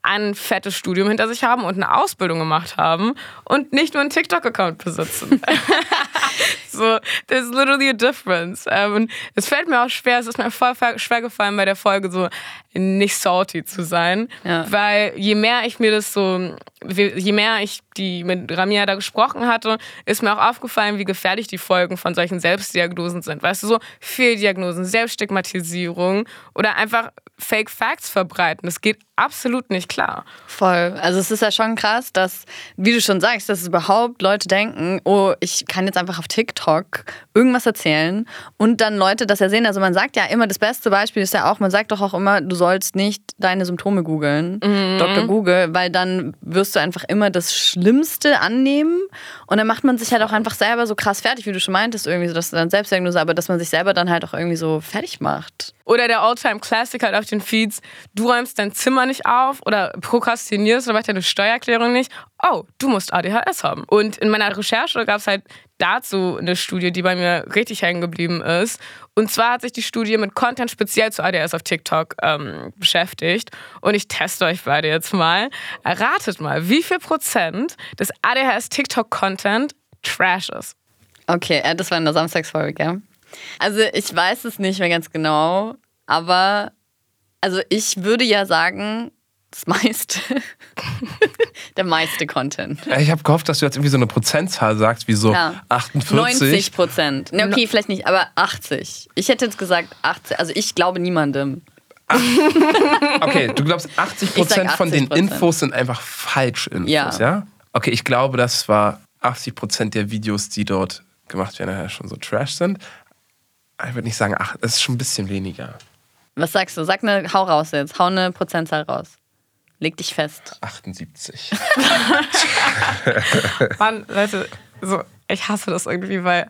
[SPEAKER 3] ein fettes Studium hinter sich haben und eine Ausbildung gemacht haben und nicht nur einen TikTok-Account besitzen. so, there's literally a difference. Ähm, und es fällt mir auch schwer, es ist mir voll schwer gefallen bei der Folge so nicht salty zu sein,
[SPEAKER 1] Ja.
[SPEAKER 3] weil je mehr ich mir das so, je mehr ich die mit Ramia da gesprochen hatte, ist mir auch aufgefallen, wie gefährlich die Folgen von solchen Selbstdiagnosen sind. Weißt du, so Fehldiagnosen, Selbststigmatisierung oder einfach Fake Facts verbreiten. Das geht absolut nicht klar.
[SPEAKER 1] Voll. Also es ist ja schon krass, dass, wie du schon sagst, dass überhaupt Leute denken, oh, ich kann jetzt einfach auf TikTok irgendwas erzählen und dann Leute das ja sehen. Also man sagt ja immer, das beste Beispiel ist ja auch, man sagt doch auch immer, du sollst nicht deine Symptome googeln, Dr. Google, weil dann wirst du einfach immer das Schlimmste annehmen und dann macht man sich halt auch einfach selber so krass fertig, wie du schon meintest, irgendwie so, dass du dann Selbstdiagnose, aber dass man sich selber dann halt auch irgendwie so fertig macht.
[SPEAKER 3] Oder der All-Time-Classic halt auf den Feeds, du räumst dein Zimmer nicht auf oder prokrastinierst oder machst deine Steuererklärung nicht. Oh, du musst ADHS haben. Und in meiner Recherche gab es halt dazu eine Studie, die bei mir richtig hängen geblieben ist. Und zwar hat sich die Studie mit Content speziell zu ADHS auf TikTok ähm, beschäftigt. Und ich teste euch beide jetzt mal. Erratet mal, wie viel Prozent des ADHS-TikTok-Content Trash ist.
[SPEAKER 1] Okay, äh, das war in der Samstagsfolge, gell? Also ich weiß es nicht mehr ganz genau, aber also ich würde ja sagen, das meiste, der meiste Content.
[SPEAKER 2] Ja, Ich habe gehofft, dass du jetzt irgendwie so eine Prozentzahl sagst, wie so
[SPEAKER 1] Ja.
[SPEAKER 2] 48.
[SPEAKER 1] 90 Prozent. Ne, okay, vielleicht nicht, aber 80. Ich hätte jetzt gesagt 80. Also ich glaube niemandem.
[SPEAKER 2] Okay, du glaubst 80
[SPEAKER 1] Ich sag
[SPEAKER 2] Prozent von den
[SPEAKER 1] 80%.
[SPEAKER 2] Infos sind einfach Falschinfos, ja.
[SPEAKER 1] Ja.
[SPEAKER 2] Okay, ich glaube, das war 80 Prozent der Videos, die dort gemacht werden, ja schon so Trash sind. Ich würde nicht sagen, ach, das ist schon ein bisschen weniger.
[SPEAKER 1] Was sagst du? Sag eine, hau raus jetzt. Hau eine Prozentzahl raus. Leg dich fest.
[SPEAKER 2] 78.
[SPEAKER 3] Mann, Leute, so, ich hasse das irgendwie, weil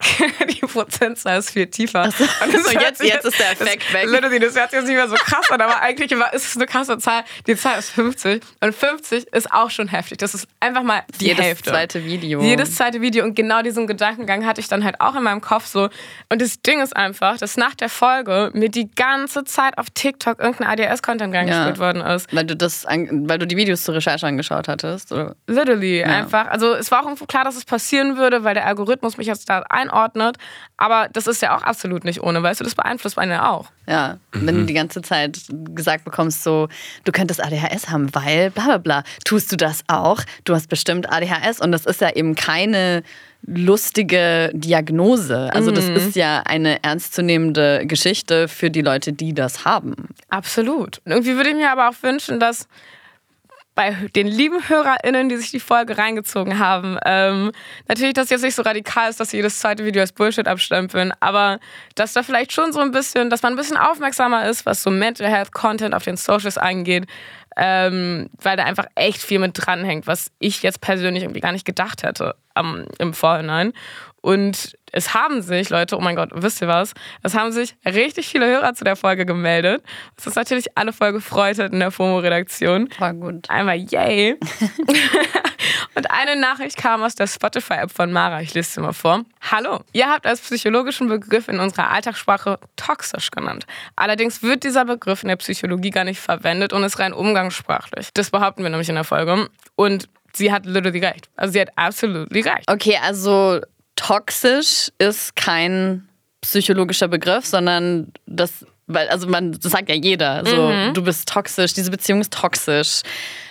[SPEAKER 3] die Prozentzahl ist viel tiefer.
[SPEAKER 1] so.
[SPEAKER 3] Und das
[SPEAKER 1] So,
[SPEAKER 3] hört
[SPEAKER 1] jetzt- jetzt ist der Effekt
[SPEAKER 3] das,
[SPEAKER 1] weg.
[SPEAKER 3] Literally, das hört sich jetzt nicht mehr so krass an, aber eigentlich ist es eine krasse Zahl. Die Zahl ist 50 und 50 ist auch schon heftig. Das ist einfach mal die
[SPEAKER 1] Jedes
[SPEAKER 3] Hälfte.
[SPEAKER 1] zweite Video.
[SPEAKER 3] Jedes zweite Video und genau diesen Gedankengang hatte ich dann halt auch in meinem Kopf so. Und das Ding ist einfach, dass nach der Folge mir die ganze Zeit auf TikTok irgendein ADS-Content reingespielt worden ist.
[SPEAKER 1] Weil du das, weil du die Videos zur Recherche angeschaut hattest. Oder?
[SPEAKER 3] Literally,
[SPEAKER 1] Ja.
[SPEAKER 3] einfach. Also es war auch irgendwo klar, dass es passieren würde, weil der Algorithmus mich jetzt da ein einordnet. Aber das ist ja auch absolut nicht ohne, weißt du, das beeinflusst einen ja auch.
[SPEAKER 1] Ja, wenn du die ganze Zeit gesagt bekommst, so, du könntest ADHS haben, weil bla bla bla. Tust du das auch? Du hast bestimmt ADHS und das ist ja eben keine lustige Diagnose. Also das
[SPEAKER 3] Mhm.
[SPEAKER 1] ist ja eine ernstzunehmende Geschichte für die Leute, die das haben.
[SPEAKER 3] Absolut. Und irgendwie würde ich mir aber auch wünschen, dass bei den lieben HörerInnen, die sich die Folge reingezogen haben, ähm, natürlich, dass jetzt nicht so radikal ist, dass sie jedes zweite Video als Bullshit abstempeln, aber dass da vielleicht schon so ein bisschen, dass man ein bisschen aufmerksamer ist, was so Mental Health Content auf den Socials angeht, ähm, weil da einfach echt viel mit dranhängt, was ich jetzt persönlich irgendwie gar nicht gedacht hätte am, im Vorhinein. Und es haben sich, Leute, oh mein Gott, wisst ihr was? Es haben sich richtig viele Hörer zu der Folge gemeldet. Was uns natürlich alle voll gefreut hat in der FOMO-Redaktion.
[SPEAKER 1] War gut.
[SPEAKER 3] Einmal yay. Und eine Nachricht kam aus der Spotify-App von Mara. Ich lese sie mal vor. Hallo, ihr habt als psychologischen Begriff in unserer Alltagssprache toxisch genannt. Allerdings wird dieser Begriff in der Psychologie gar nicht verwendet und ist rein umgangssprachlich. Das behaupten wir nämlich in der Folge. Und sie hat literally recht. Also sie hat absolut recht.
[SPEAKER 1] Okay, also toxisch ist kein psychologischer Begriff, sondern das, weil, also man, das sagt ja jeder. So,
[SPEAKER 3] Mhm.
[SPEAKER 1] du bist toxisch, diese Beziehung ist toxisch.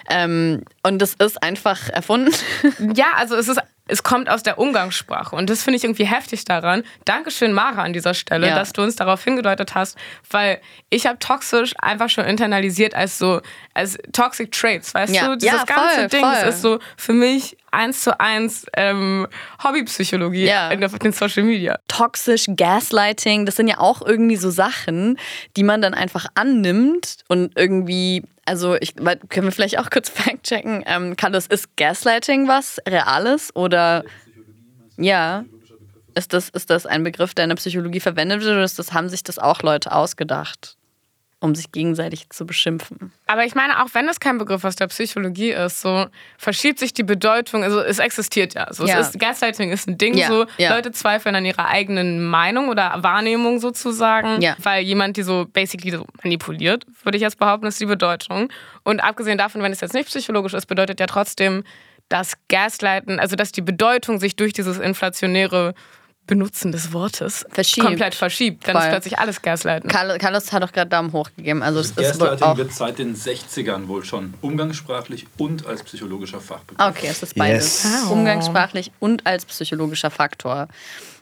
[SPEAKER 1] Ähm, und das ist einfach erfunden.
[SPEAKER 3] Ja, also es ist. Es kommt aus der Umgangssprache und das finde ich irgendwie heftig daran. Dankeschön, Mara, an dieser Stelle,
[SPEAKER 1] Ja.
[SPEAKER 3] dass du uns darauf hingedeutet hast, weil ich habe toxisch einfach schon internalisiert als so, als Toxic Traits, weißt
[SPEAKER 1] Ja.
[SPEAKER 3] du? Dieses
[SPEAKER 1] Ja,
[SPEAKER 3] ganze
[SPEAKER 1] voll,
[SPEAKER 3] Ding,
[SPEAKER 1] voll.
[SPEAKER 3] ist so für mich eins zu eins ähm, Hobbypsychologie
[SPEAKER 1] Ja.
[SPEAKER 3] in den Social Media.
[SPEAKER 1] Toxisch, Gaslighting, das sind ja auch irgendwie so Sachen, die man dann einfach annimmt und irgendwie, also ich, können wir vielleicht auch kurz fact-checken, ähm, Carlos, ist Gaslighting was Reales oder ja, ist das, ist das ein Begriff, der in der Psychologie verwendet wird oder ist das, haben sich das auch Leute ausgedacht, um sich gegenseitig zu beschimpfen?
[SPEAKER 3] Aber ich meine, auch wenn es kein Begriff aus der Psychologie ist, so verschiebt sich die Bedeutung, also es existiert ja. So,
[SPEAKER 1] Ja.
[SPEAKER 3] Es ist, Gaslighting ist ein Ding,
[SPEAKER 1] Ja,
[SPEAKER 3] so
[SPEAKER 1] ja.
[SPEAKER 3] Leute zweifeln an ihrer eigenen Meinung oder Wahrnehmung sozusagen, weil jemand die so basically so manipuliert, würde ich jetzt behaupten, ist die Bedeutung. Und abgesehen davon, wenn es jetzt nicht psychologisch ist, bedeutet ja trotzdem, dass Gaslighten, also dass die Bedeutung sich durch dieses inflationäre Benutzen des Wortes
[SPEAKER 1] Verschiebt.
[SPEAKER 3] komplett verschiebt. Dann ist
[SPEAKER 1] Voll.
[SPEAKER 3] plötzlich alles Gaslighten.
[SPEAKER 1] Carlos, Carlos hat doch gerade Daumen hoch gegeben. Also es ist
[SPEAKER 7] Gaslighting
[SPEAKER 1] auch.
[SPEAKER 7] wird seit den 60ern wohl schon umgangssprachlich und als psychologischer Fachbegriff.
[SPEAKER 1] Okay, es ist beides.
[SPEAKER 7] Yes.
[SPEAKER 3] Wow.
[SPEAKER 1] Umgangssprachlich und als psychologischer Faktor.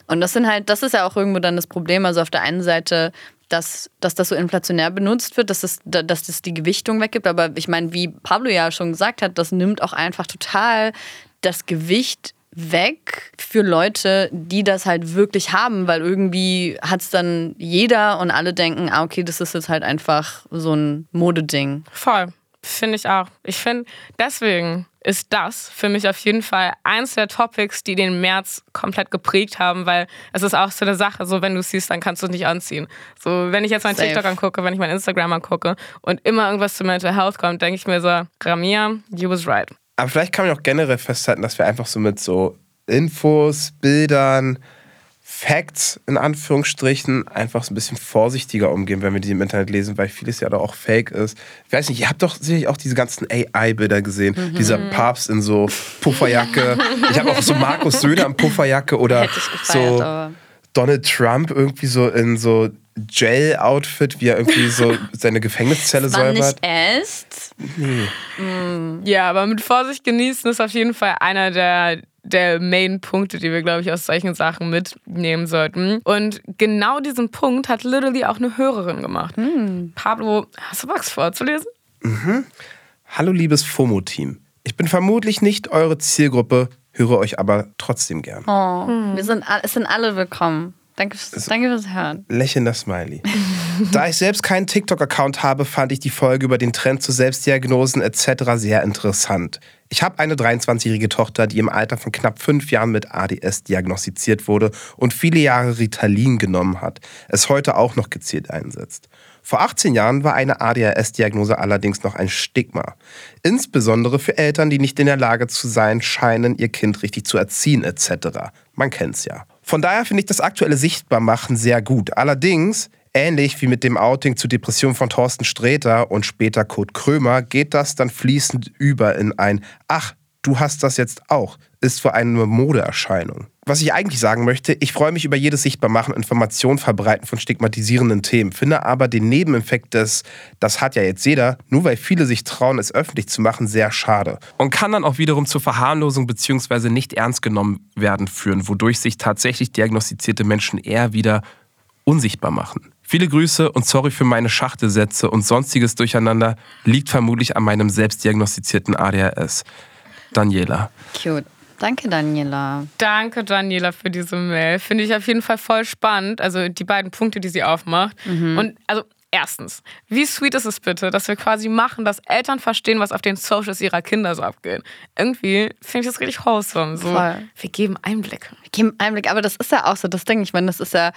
[SPEAKER 1] Und das sind halt, das ist ja auch irgendwo dann das Problem. Also auf der einen Seite, dass, dass das so inflationär benutzt wird, dass es, dass das die Gewichtung weggibt. Aber ich meine, wie Pablo ja schon gesagt hat, das nimmt auch einfach total das Gewicht weg für Leute, die das halt wirklich haben, weil irgendwie hat es dann jeder und alle denken, ah, okay, das ist jetzt halt einfach so ein Modeding.
[SPEAKER 3] Voll. Finde ich auch. Ich finde, deswegen ist das für mich auf jeden Fall eins der Topics, die den März komplett geprägt haben, weil es ist auch so eine Sache, so wenn du es siehst, dann kannst du es nicht anziehen. So, wenn ich jetzt mein
[SPEAKER 1] Safe.
[SPEAKER 3] TikTok angucke, wenn ich mein Instagram angucke und immer irgendwas zu Mental Health kommt, denke ich mir so, Ramia, you was right.
[SPEAKER 2] Aber vielleicht kann man auch generell festhalten, dass wir einfach so mit so Infos, Bildern, Facts in Anführungsstrichen einfach so ein bisschen vorsichtiger umgehen, wenn wir die im Internet lesen, weil vieles ja doch auch fake ist. Ich weiß nicht, ihr habt doch sicherlich auch diese ganzen AI-Bilder gesehen.
[SPEAKER 1] Mhm.
[SPEAKER 2] Dieser Papst in so Pufferjacke. ich habe auch so Markus Söder in Pufferjacke oder
[SPEAKER 1] gefeiert,
[SPEAKER 2] so
[SPEAKER 1] aber-
[SPEAKER 2] Donald Trump irgendwie so in so Gel-Outfit, wie er irgendwie so seine Gefängniszelle
[SPEAKER 1] War nicht
[SPEAKER 2] säubert.
[SPEAKER 1] erst.
[SPEAKER 2] Nee.
[SPEAKER 3] Ja, aber mit Vorsicht genießen ist auf jeden Fall einer der, der Main-Punkte, die wir, glaube ich, aus solchen Sachen mitnehmen sollten. Und genau diesen Punkt hat literally auch eine Hörerin gemacht. Pablo, hast du was vorzulesen?
[SPEAKER 2] Mhm. Hallo liebes FOMO-Team. Ich bin vermutlich nicht eure Zielgruppe, höre euch aber trotzdem gern.
[SPEAKER 1] Oh, wir sind, es sind alle willkommen. Danke, fürs- danke fürs Hören.
[SPEAKER 2] Lächelnder Smiley. da ich selbst keinen TikTok-Account habe, fand ich die Folge über den Trend zu Selbstdiagnosen etc. sehr interessant. Ich habe eine 23-jährige Tochter, die im Alter von knapp fünf Jahren mit ADS diagnostiziert wurde und viele Jahre Ritalin genommen hat, es heute auch noch gezielt einsetzt. Vor 18 Jahren war eine ADHS-Diagnose allerdings noch ein Stigma. Insbesondere für Eltern, die nicht in der Lage zu sein scheinen, ihr Kind richtig zu erziehen etc. Man kennt's ja. Von daher finde ich das aktuelle Sichtbarmachen sehr gut. Allerdings, ähnlich wie mit dem Outing zur Depression von Thorsten Sträter und später Kurt Krömer, geht das dann fließend über in ein Ach, du hast das jetzt auch. Ist wohl eine Modeerscheinung. Was ich eigentlich sagen möchte, ich freue mich über jedes Sichtbarmachen, Information verbreiten von stigmatisierenden Themen, finde aber den Nebeneffekt des, das hat ja jetzt jeder, nur weil viele sich trauen, es öffentlich zu machen, sehr schade. Und kann dann auch wiederum zur Verharmlosung bzw. nicht ernst genommen werden führen, wodurch sich tatsächlich diagnostizierte Menschen eher wieder unsichtbar machen. Viele Grüße und sorry für meine Schachtelsätze und sonstiges Durcheinander liegt vermutlich an meinem selbstdiagnostizierten ADHS. Daniela.
[SPEAKER 1] Cute. Danke, Daniela.
[SPEAKER 3] Danke, Daniela, für diese Mail. Finde ich auf jeden Fall voll spannend. Also die beiden Punkte, die sie aufmacht.
[SPEAKER 1] Mhm.
[SPEAKER 3] Und also erstens, wie sweet ist es bitte, dass wir quasi machen, dass Eltern verstehen, was auf den Socials ihrer Kinder so abgeht. Irgendwie finde ich das richtig wholesome. So,
[SPEAKER 1] Voll.
[SPEAKER 3] wir geben Einblicke.
[SPEAKER 1] Wir geben Einblick, aber das ist ja auch so das Ding. Ich meine, das ist ja,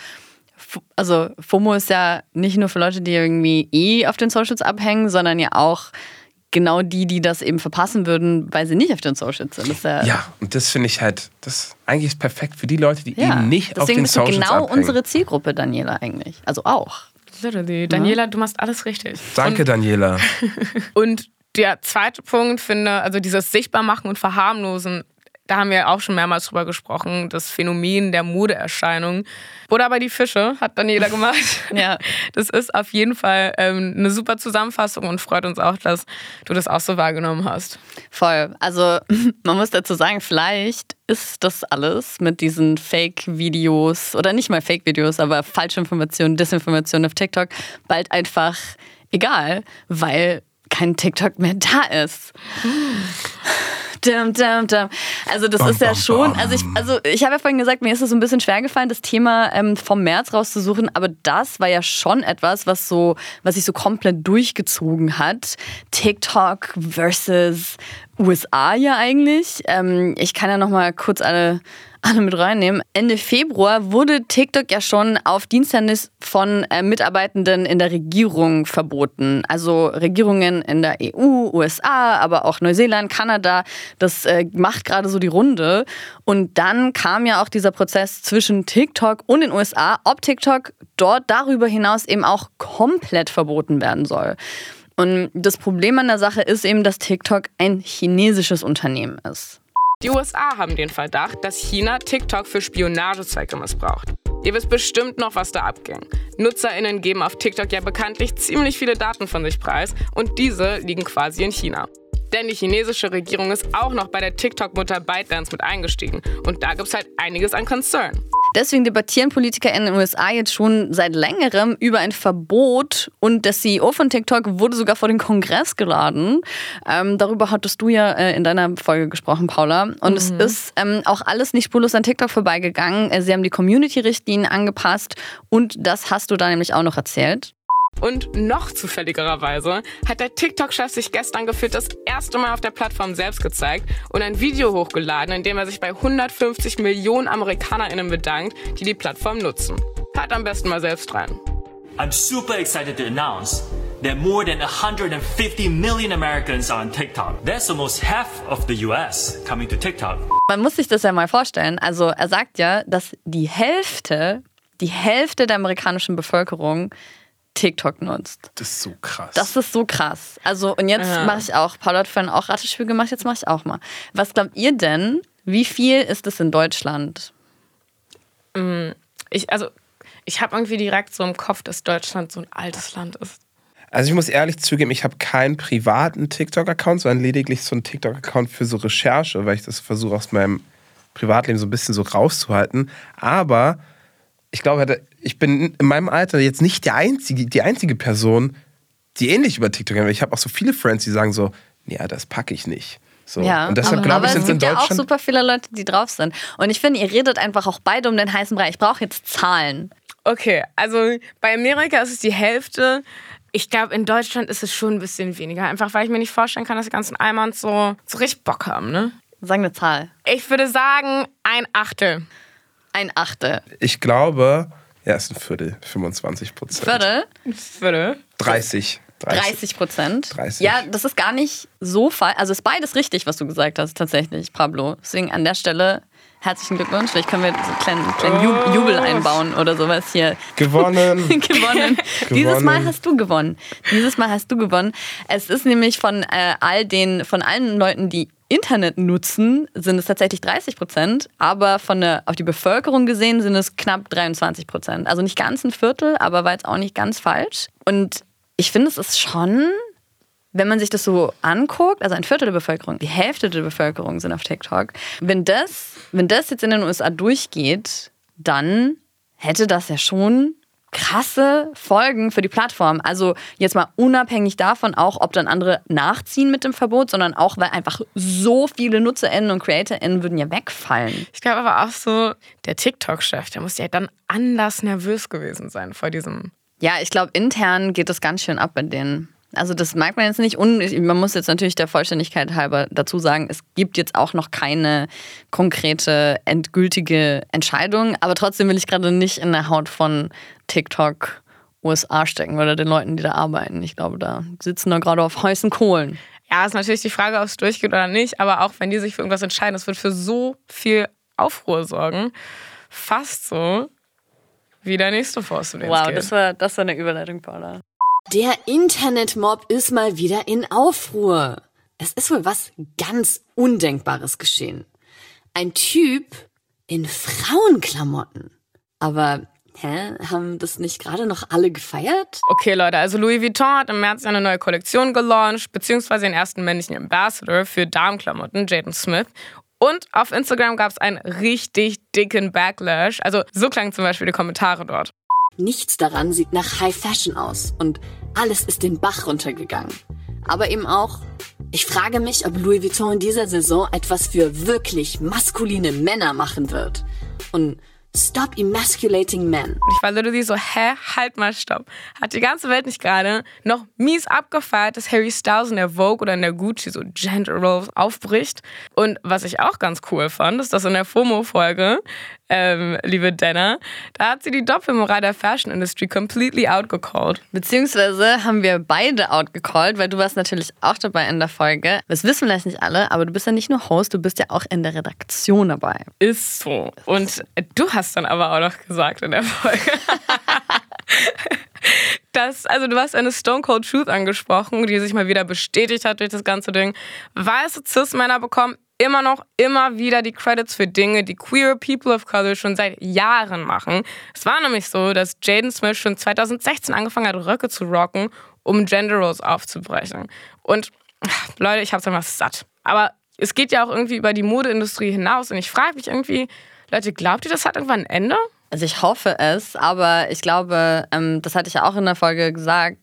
[SPEAKER 1] also FOMO ist ja nicht nur für Leute, die irgendwie eh auf den Socials abhängen, sondern ja auch genau die, die das eben verpassen würden, weil sie nicht auf den Socials sind. Ja,
[SPEAKER 2] Ja, und das finde ich halt, das eigentlich ist perfekt für die Leute, die
[SPEAKER 1] ja.
[SPEAKER 2] eben nicht auf
[SPEAKER 1] Deswegen
[SPEAKER 2] den
[SPEAKER 1] bist du
[SPEAKER 2] Socials
[SPEAKER 1] genau
[SPEAKER 2] abhängen.
[SPEAKER 1] unsere Zielgruppe, Daniela, eigentlich. Also auch.
[SPEAKER 3] Literally. Daniela, du machst alles richtig.
[SPEAKER 2] Danke, Daniela.
[SPEAKER 3] Und der zweite Punkt finde, also dieses Sichtbarmachen und Verharmlosen, da haben wir auch schon mehrmals drüber gesprochen, das Phänomen der Modeerscheinung. Oder aber die Fische, hat Daniela gemacht.
[SPEAKER 1] ja.
[SPEAKER 3] Das ist auf jeden Fall ähm, eine super Zusammenfassung und freut uns auch, dass du das auch so wahrgenommen hast.
[SPEAKER 1] Voll. Also man muss dazu sagen, vielleicht ist das alles mit diesen Fake-Videos oder nicht mal Fake-Videos, aber Falschinformationen, Desinformationen auf TikTok bald einfach egal, weil kein TikTok mehr da ist. Dum, dum, dum. Also das
[SPEAKER 13] Bam,
[SPEAKER 1] ist ja
[SPEAKER 13] bam,
[SPEAKER 1] schon,
[SPEAKER 13] bam.
[SPEAKER 1] also ich, also ich habe ja vorhin gesagt, mir ist es so ein bisschen schwer gefallen, das Thema ähm, vom März rauszusuchen, aber das war ja schon etwas, was so, was sich so komplett durchgezogen hat. TikTok versus USA ja eigentlich. Ähm, ich kann ja noch mal kurz alle alle mit reinnehmen. Ende Februar wurde TikTok ja schon auf Diensthandeln von äh, Mitarbeitenden in der Regierung verboten. Also Regierungen in der EU, USA, aber auch Neuseeland, Kanada. Das äh, macht gerade so die Runde. Und dann kam ja auch dieser Prozess zwischen TikTok und den USA, ob TikTok dort darüber hinaus eben auch komplett verboten werden soll. Und das Problem an der Sache ist eben, dass TikTok ein chinesisches Unternehmen ist.
[SPEAKER 3] Die USA haben den Verdacht, dass China TikTok für Spionagezwecke missbraucht. Ihr wisst bestimmt noch, was da abging. NutzerInnen geben auf TikTok ja bekanntlich ziemlich viele Daten von sich preis und diese liegen quasi in China. Denn die chinesische Regierung ist auch noch bei der TikTok-Mutter ByteDance mit eingestiegen. Und da gibt's halt einiges an Concern.
[SPEAKER 1] Deswegen debattieren Politiker in den USA jetzt schon seit längerem über ein Verbot und der CEO von TikTok wurde sogar vor den Kongress geladen. Ähm, darüber hattest du ja äh, in deiner Folge gesprochen, Paula. Und es ist ähm, auch alles nicht spurlos an TikTok vorbeigegangen. Äh, Sie haben die Community-Richtlinien angepasst und das hast du da nämlich auch noch erzählt.
[SPEAKER 3] Und noch zufälligerweise hat der TikTok-Chef sich gestern gefühlt das erste Mal auf der Plattform selbst gezeigt und ein Video hochgeladen, in dem er sich bei 150 Millionen AmerikanerInnen bedankt, die die Plattform nutzen. Hört am besten mal selbst rein.
[SPEAKER 13] I'm super excited to announce that more than 150 million Americans are on TikTok. That's almost half of the US coming to TikTok.
[SPEAKER 1] Man muss sich das ja mal vorstellen. Also er sagt ja, dass die Hälfte, die Hälfte der amerikanischen Bevölkerung TikTok nutzt.
[SPEAKER 2] Das ist so krass.
[SPEAKER 1] Das ist so krass. Also, und jetzt
[SPEAKER 3] Ja.
[SPEAKER 1] mache ich auch, Paul hat vorhin auch Ratespiel gemacht, jetzt mache ich auch mal. Was glaubt ihr denn, wie viel ist es in Deutschland?
[SPEAKER 3] Mm, Ich, also, ich habe irgendwie direkt so im Kopf, dass Deutschland so ein altes Land ist.
[SPEAKER 2] Also ich muss ehrlich zugeben, ich habe keinen privaten TikTok-Account, sondern lediglich so einen TikTok-Account für so Recherche, weil ich das versuche aus meinem Privatleben so ein bisschen so rauszuhalten. Aber ich glaube, ich bin in meinem Alter jetzt nicht die einzige, die einzige Person, die ähnlich über TikTok haben. Ich habe auch so viele Friends, die sagen so, ja, das packe ich nicht. So.
[SPEAKER 1] Ja,
[SPEAKER 2] und deshalb
[SPEAKER 1] aber,
[SPEAKER 2] glaube
[SPEAKER 1] aber
[SPEAKER 2] ich,
[SPEAKER 1] es
[SPEAKER 2] sind es in
[SPEAKER 1] gibt ja auch super viele Leute, die drauf sind. Und ich finde, ihr redet einfach auch beide um den heißen Brei. Ich brauche jetzt Zahlen.
[SPEAKER 3] Okay, also bei Amerika ist es die Hälfte. Ich glaube, in Deutschland ist es schon ein bisschen weniger. Einfach weil ich mir nicht vorstellen kann, dass die ganzen Almans so, so richtig Bock haben, ne?
[SPEAKER 1] Sag eine Zahl.
[SPEAKER 3] Ich würde sagen, ein Achtel.
[SPEAKER 1] Ein Achtel.
[SPEAKER 2] Ich glaube, ja, es ist ein Viertel, 25 Prozent.
[SPEAKER 1] Viertel?
[SPEAKER 3] Viertel?
[SPEAKER 2] 30.
[SPEAKER 1] 30 Prozent.
[SPEAKER 2] 30.
[SPEAKER 1] Ja, das ist gar nicht so falsch. Also ist beides richtig, was du gesagt hast, tatsächlich, Pablo. Deswegen an der Stelle herzlichen Glückwunsch. Vielleicht können wir so einen kleinen, kleinen Ju- Jubel einbauen oder sowas hier.
[SPEAKER 2] Gewonnen.
[SPEAKER 1] gewonnen. Dieses Mal hast du gewonnen. Dieses Mal hast du gewonnen. Es ist nämlich von äh, all den, von allen Leuten, die Internet nutzen, sind es tatsächlich 30 Prozent, aber von der, auf die Bevölkerung gesehen sind es knapp 23 Prozent. Also nicht ganz ein Viertel, aber war jetzt auch nicht ganz falsch. Und ich finde, es ist schon, wenn man sich das so anguckt, also ein Viertel der Bevölkerung, die Hälfte der Bevölkerung sind auf TikTok. Wenn das, wenn das jetzt in den USA durchgeht, dann hätte das ja schon krasse Folgen für die Plattform. Also jetzt mal unabhängig davon auch, ob dann andere nachziehen mit dem Verbot, sondern auch, weil einfach so viele NutzerInnen und CreatorInnen würden ja wegfallen.
[SPEAKER 3] Ich glaube aber auch so, der TikTok-Chef, der muss ja dann anders nervös gewesen sein vor diesem.
[SPEAKER 1] Ja, ich glaube, intern geht das ganz schön ab bei denen. Also das merkt man jetzt nicht. Und man muss jetzt natürlich der Vollständigkeit halber dazu sagen, es gibt jetzt auch noch keine konkrete, endgültige Entscheidung. Aber trotzdem will ich gerade nicht in der Haut von TikTok USA stecken oder den Leuten, die da arbeiten. Ich glaube, da sitzen da gerade auf heißen Kohlen.
[SPEAKER 3] Ja, ist natürlich die Frage, ob es durchgeht oder nicht. Aber auch wenn die sich für irgendwas entscheiden, das wird für so viel Aufruhr sorgen. Fast so wie der nächste Forst.
[SPEAKER 1] Wow, das war, das war eine Überleitung, Paula.
[SPEAKER 14] Der Internetmob ist mal wieder in Aufruhr. Es ist wohl was ganz Undenkbares geschehen. Ein Typ in Frauenklamotten. Aber, hä, haben das nicht gerade noch alle gefeiert?
[SPEAKER 3] Okay, Leute, also Louis Vuitton hat im März eine neue Kollektion gelauncht, beziehungsweise den ersten männlichen Ambassador für Damenklamotten, Jaden Smith. Und auf Instagram gab es einen richtig dicken Backlash. Also so klangen zum Beispiel die Kommentare dort.
[SPEAKER 14] Nichts daran sieht nach High Fashion aus und alles ist den Bach runtergegangen. Aber eben auch, ich frage mich, ob Louis Vuitton in dieser Saison etwas für wirklich maskuline Männer machen wird. Und Stop emasculating men.
[SPEAKER 3] Ich war literally so, hä, halt mal, stopp. Hat die ganze Welt nicht gerade noch mies abgefeiert, dass Harry Styles in der Vogue oder in der Gucci so Gender Roles aufbricht. Und was ich auch ganz cool fand, ist, dass in der FOMO-Folge, ähm, liebe Dana, da hat sie die Doppelmoral der Fashion Industry completely outgecalled.
[SPEAKER 1] Beziehungsweise haben wir beide outgecalled, weil du warst natürlich auch dabei in der Folge. Das wissen vielleicht nicht alle, aber du bist ja nicht nur Host, du bist ja auch in der Redaktion dabei.
[SPEAKER 3] Ist so. Und du hast dann aber auch noch gesagt in der Folge. Das, also du hast eine Stone Cold Truth angesprochen, die sich mal wieder bestätigt hat durch das ganze Ding. Weiße Cis-Männer bekommen immer noch immer wieder die Credits für Dinge, die queer People of Color schon seit Jahren machen. Es war nämlich so, dass Jaden Smith schon 2016 angefangen hat, Röcke zu rocken, um Gender Roles aufzubrechen. Und Leute, ich hab's einfach satt. Aber es geht ja auch irgendwie über die Modeindustrie hinaus und ich frage mich irgendwie, Leute, glaubt ihr, das hat irgendwann ein Ende?
[SPEAKER 1] Also ich hoffe es, aber ich glaube, ähm, das hatte ich ja auch in der Folge gesagt,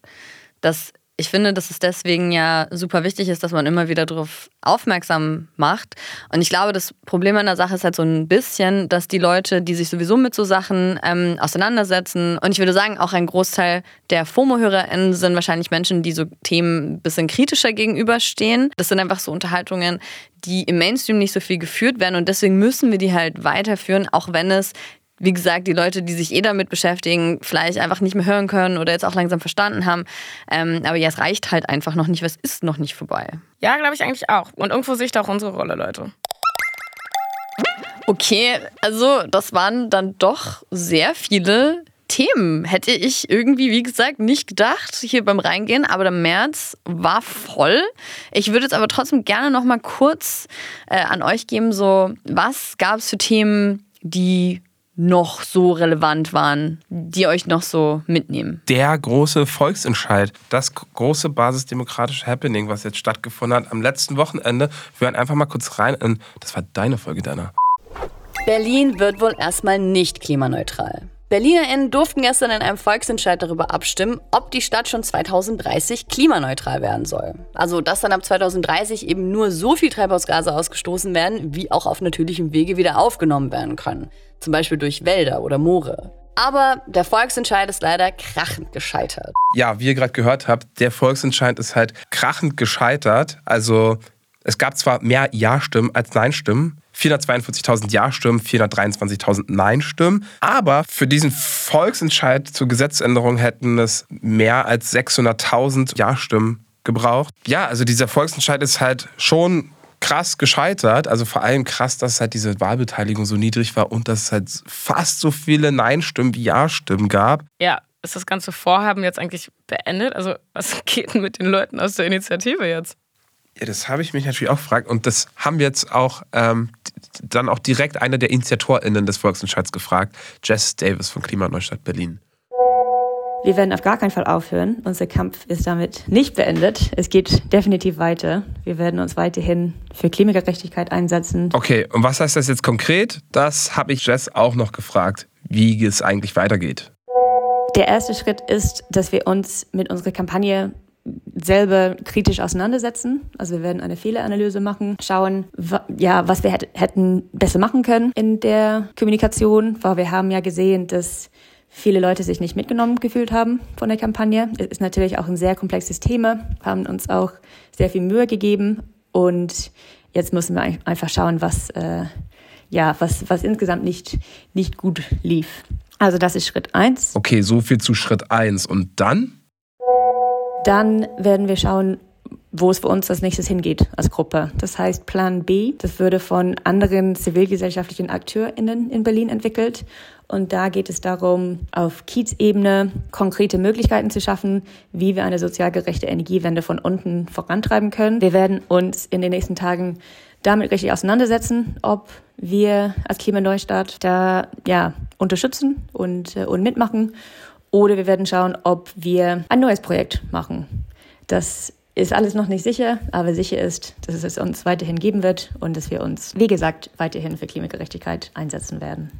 [SPEAKER 1] dass ich finde, dass es deswegen ja super wichtig ist, dass man immer wieder darauf aufmerksam macht. Und ich glaube, das Problem an der Sache ist halt so ein bisschen, dass die Leute, die sich sowieso mit so Sachen ähm, auseinandersetzen, und ich würde sagen, auch ein Großteil der FOMO-HörerInnen sind wahrscheinlich Menschen, die so Themen ein bisschen kritischer gegenüberstehen. Das sind einfach so Unterhaltungen, die im Mainstream nicht so viel geführt werden. Und deswegen müssen wir die halt weiterführen, auch wenn es wie gesagt, die Leute, die sich eh damit beschäftigen, vielleicht einfach nicht mehr hören können oder jetzt auch langsam verstanden haben. Ähm, aber ja, es reicht halt einfach noch nicht, was ist noch nicht vorbei.
[SPEAKER 3] Ja, glaube ich eigentlich auch. Und irgendwo sehe ich da auch unsere Rolle, Leute.
[SPEAKER 1] Okay, also das waren dann doch sehr viele Themen. Hätte ich irgendwie, wie gesagt, nicht gedacht hier beim Reingehen, aber der März war voll. Ich würde jetzt aber trotzdem gerne noch mal kurz äh, an euch geben, so was gab es für Themen, die noch so relevant waren, die euch noch so mitnehmen?
[SPEAKER 2] Der große Volksentscheid, das große basisdemokratische Happening, was jetzt stattgefunden hat am letzten Wochenende. Wir hören einfach mal kurz rein in, das war deine Folge, Dana.
[SPEAKER 14] Berlin wird wohl erstmal nicht klimaneutral. BerlinerInnen durften gestern in einem Volksentscheid darüber abstimmen, ob die Stadt schon 2030 klimaneutral werden soll. Also, dass dann ab 2030 eben nur so viel Treibhausgase ausgestoßen werden, wie auch auf natürlichem Wege wieder aufgenommen werden können. Zum Beispiel durch Wälder oder Moore. Aber der Volksentscheid ist leider krachend gescheitert.
[SPEAKER 2] Ja, wie ihr gerade gehört habt, der Volksentscheid ist halt krachend gescheitert. Also, es gab zwar mehr Ja-Stimmen als Nein-Stimmen, 442.000 Ja-Stimmen, 423.000 Nein-Stimmen. Aber für diesen Volksentscheid zur Gesetzänderung hätten es mehr als 600.000 Ja-Stimmen gebraucht. Ja, also dieser Volksentscheid ist halt schon krass gescheitert. Also vor allem krass, dass halt diese Wahlbeteiligung so niedrig war und dass es halt fast so viele Nein-Stimmen wie Ja-Stimmen gab.
[SPEAKER 3] Ja, ist das ganze Vorhaben jetzt eigentlich beendet? Also was geht denn mit den Leuten aus der Initiative jetzt?
[SPEAKER 2] Ja, das habe ich mich natürlich auch gefragt. Und das haben wir jetzt auch ähm, dann auch direkt eine der InitiatorInnen des Volksentscheids gefragt, Jess Davis von Klimaneustadt Berlin.
[SPEAKER 15] Wir werden auf gar keinen Fall aufhören. Unser Kampf ist damit nicht beendet. Es geht definitiv weiter. Wir werden uns weiterhin für Klimagerechtigkeit einsetzen.
[SPEAKER 2] Okay, und was heißt das jetzt konkret? Das habe ich Jess auch noch gefragt, wie es eigentlich weitergeht.
[SPEAKER 15] Der erste Schritt ist, dass wir uns mit unserer Kampagne selber kritisch auseinandersetzen. Also wir werden eine Fehleranalyse machen, schauen, ja, was wir hätten besser machen können in der Kommunikation, weil wir haben ja gesehen, dass viele Leute sich nicht mitgenommen gefühlt haben von der Kampagne. Es ist natürlich auch ein sehr komplexes Thema, haben uns auch sehr viel Mühe gegeben und jetzt müssen wir einfach schauen, was, äh, ja, was, was insgesamt nicht, nicht gut lief. Also das ist Schritt eins.
[SPEAKER 2] Okay, so viel zu Schritt eins Und dann?
[SPEAKER 15] Dann werden wir schauen, wo es für uns als nächstes hingeht als Gruppe. Das heißt Plan B, das würde von anderen zivilgesellschaftlichen AkteurInnen in Berlin entwickelt. Und da geht es darum, auf Kiezebene konkrete Möglichkeiten zu schaffen, wie wir eine sozial gerechte Energiewende von unten vorantreiben können. Wir werden uns in den nächsten Tagen damit richtig auseinandersetzen, ob wir als Klimaneustart da ja unterstützen und, äh, und mitmachen. Oder wir werden schauen, ob wir ein neues Projekt machen. Das ist alles noch nicht sicher, aber sicher ist, dass es uns weiterhin geben wird und dass wir uns, wie gesagt, weiterhin für Klimagerechtigkeit einsetzen werden.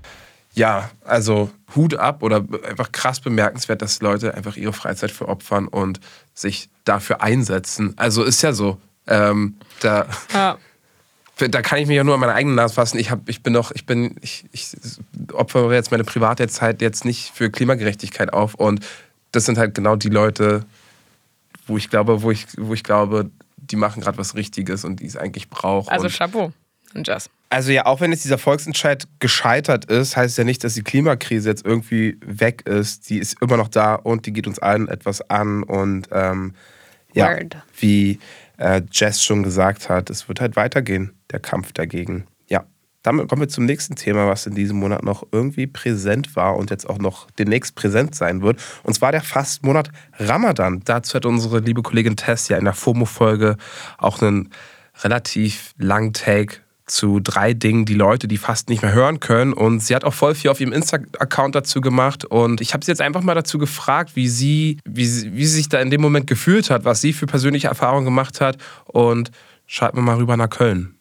[SPEAKER 2] Ja, also Hut ab oder einfach krass bemerkenswert, dass Leute einfach ihre Freizeit veropfern und sich dafür einsetzen. Also ist ja so. Ähm, da, ja. Da kann ich mich ja nur an meine eigene Nase fassen. Ich, hab, ich bin doch, ich bin, ich, ich opfere jetzt meine private Zeit jetzt nicht für Klimagerechtigkeit auf. Und das sind halt genau die Leute, wo ich glaube, wo ich, wo ich glaube, die machen gerade was Richtiges und die es eigentlich braucht.
[SPEAKER 3] Also Chapeau und Jazz.
[SPEAKER 2] Also ja, auch wenn jetzt dieser Volksentscheid gescheitert ist, heißt ja nicht, dass die Klimakrise jetzt irgendwie weg ist. Die ist immer noch da und die geht uns allen etwas an. Und ähm, ja, Word. wie äh, Jess schon gesagt hat, es wird halt weitergehen, der Kampf dagegen damit kommen wir zum nächsten Thema, was in diesem Monat noch irgendwie präsent war und jetzt auch noch demnächst präsent sein wird. Und zwar der Fastmonat Ramadan. Dazu hat unsere liebe Kollegin Tess ja in der FOMO-Folge auch einen relativ langen Take zu drei Dingen, die Leute, die fast nicht mehr hören können. Und sie hat auch voll viel auf ihrem Insta-Account dazu gemacht. Und ich habe sie jetzt einfach mal dazu gefragt, wie sie, wie, sie, wie sie sich da in dem Moment gefühlt hat, was sie für persönliche Erfahrungen gemacht hat. Und schreibt mir mal rüber nach Köln.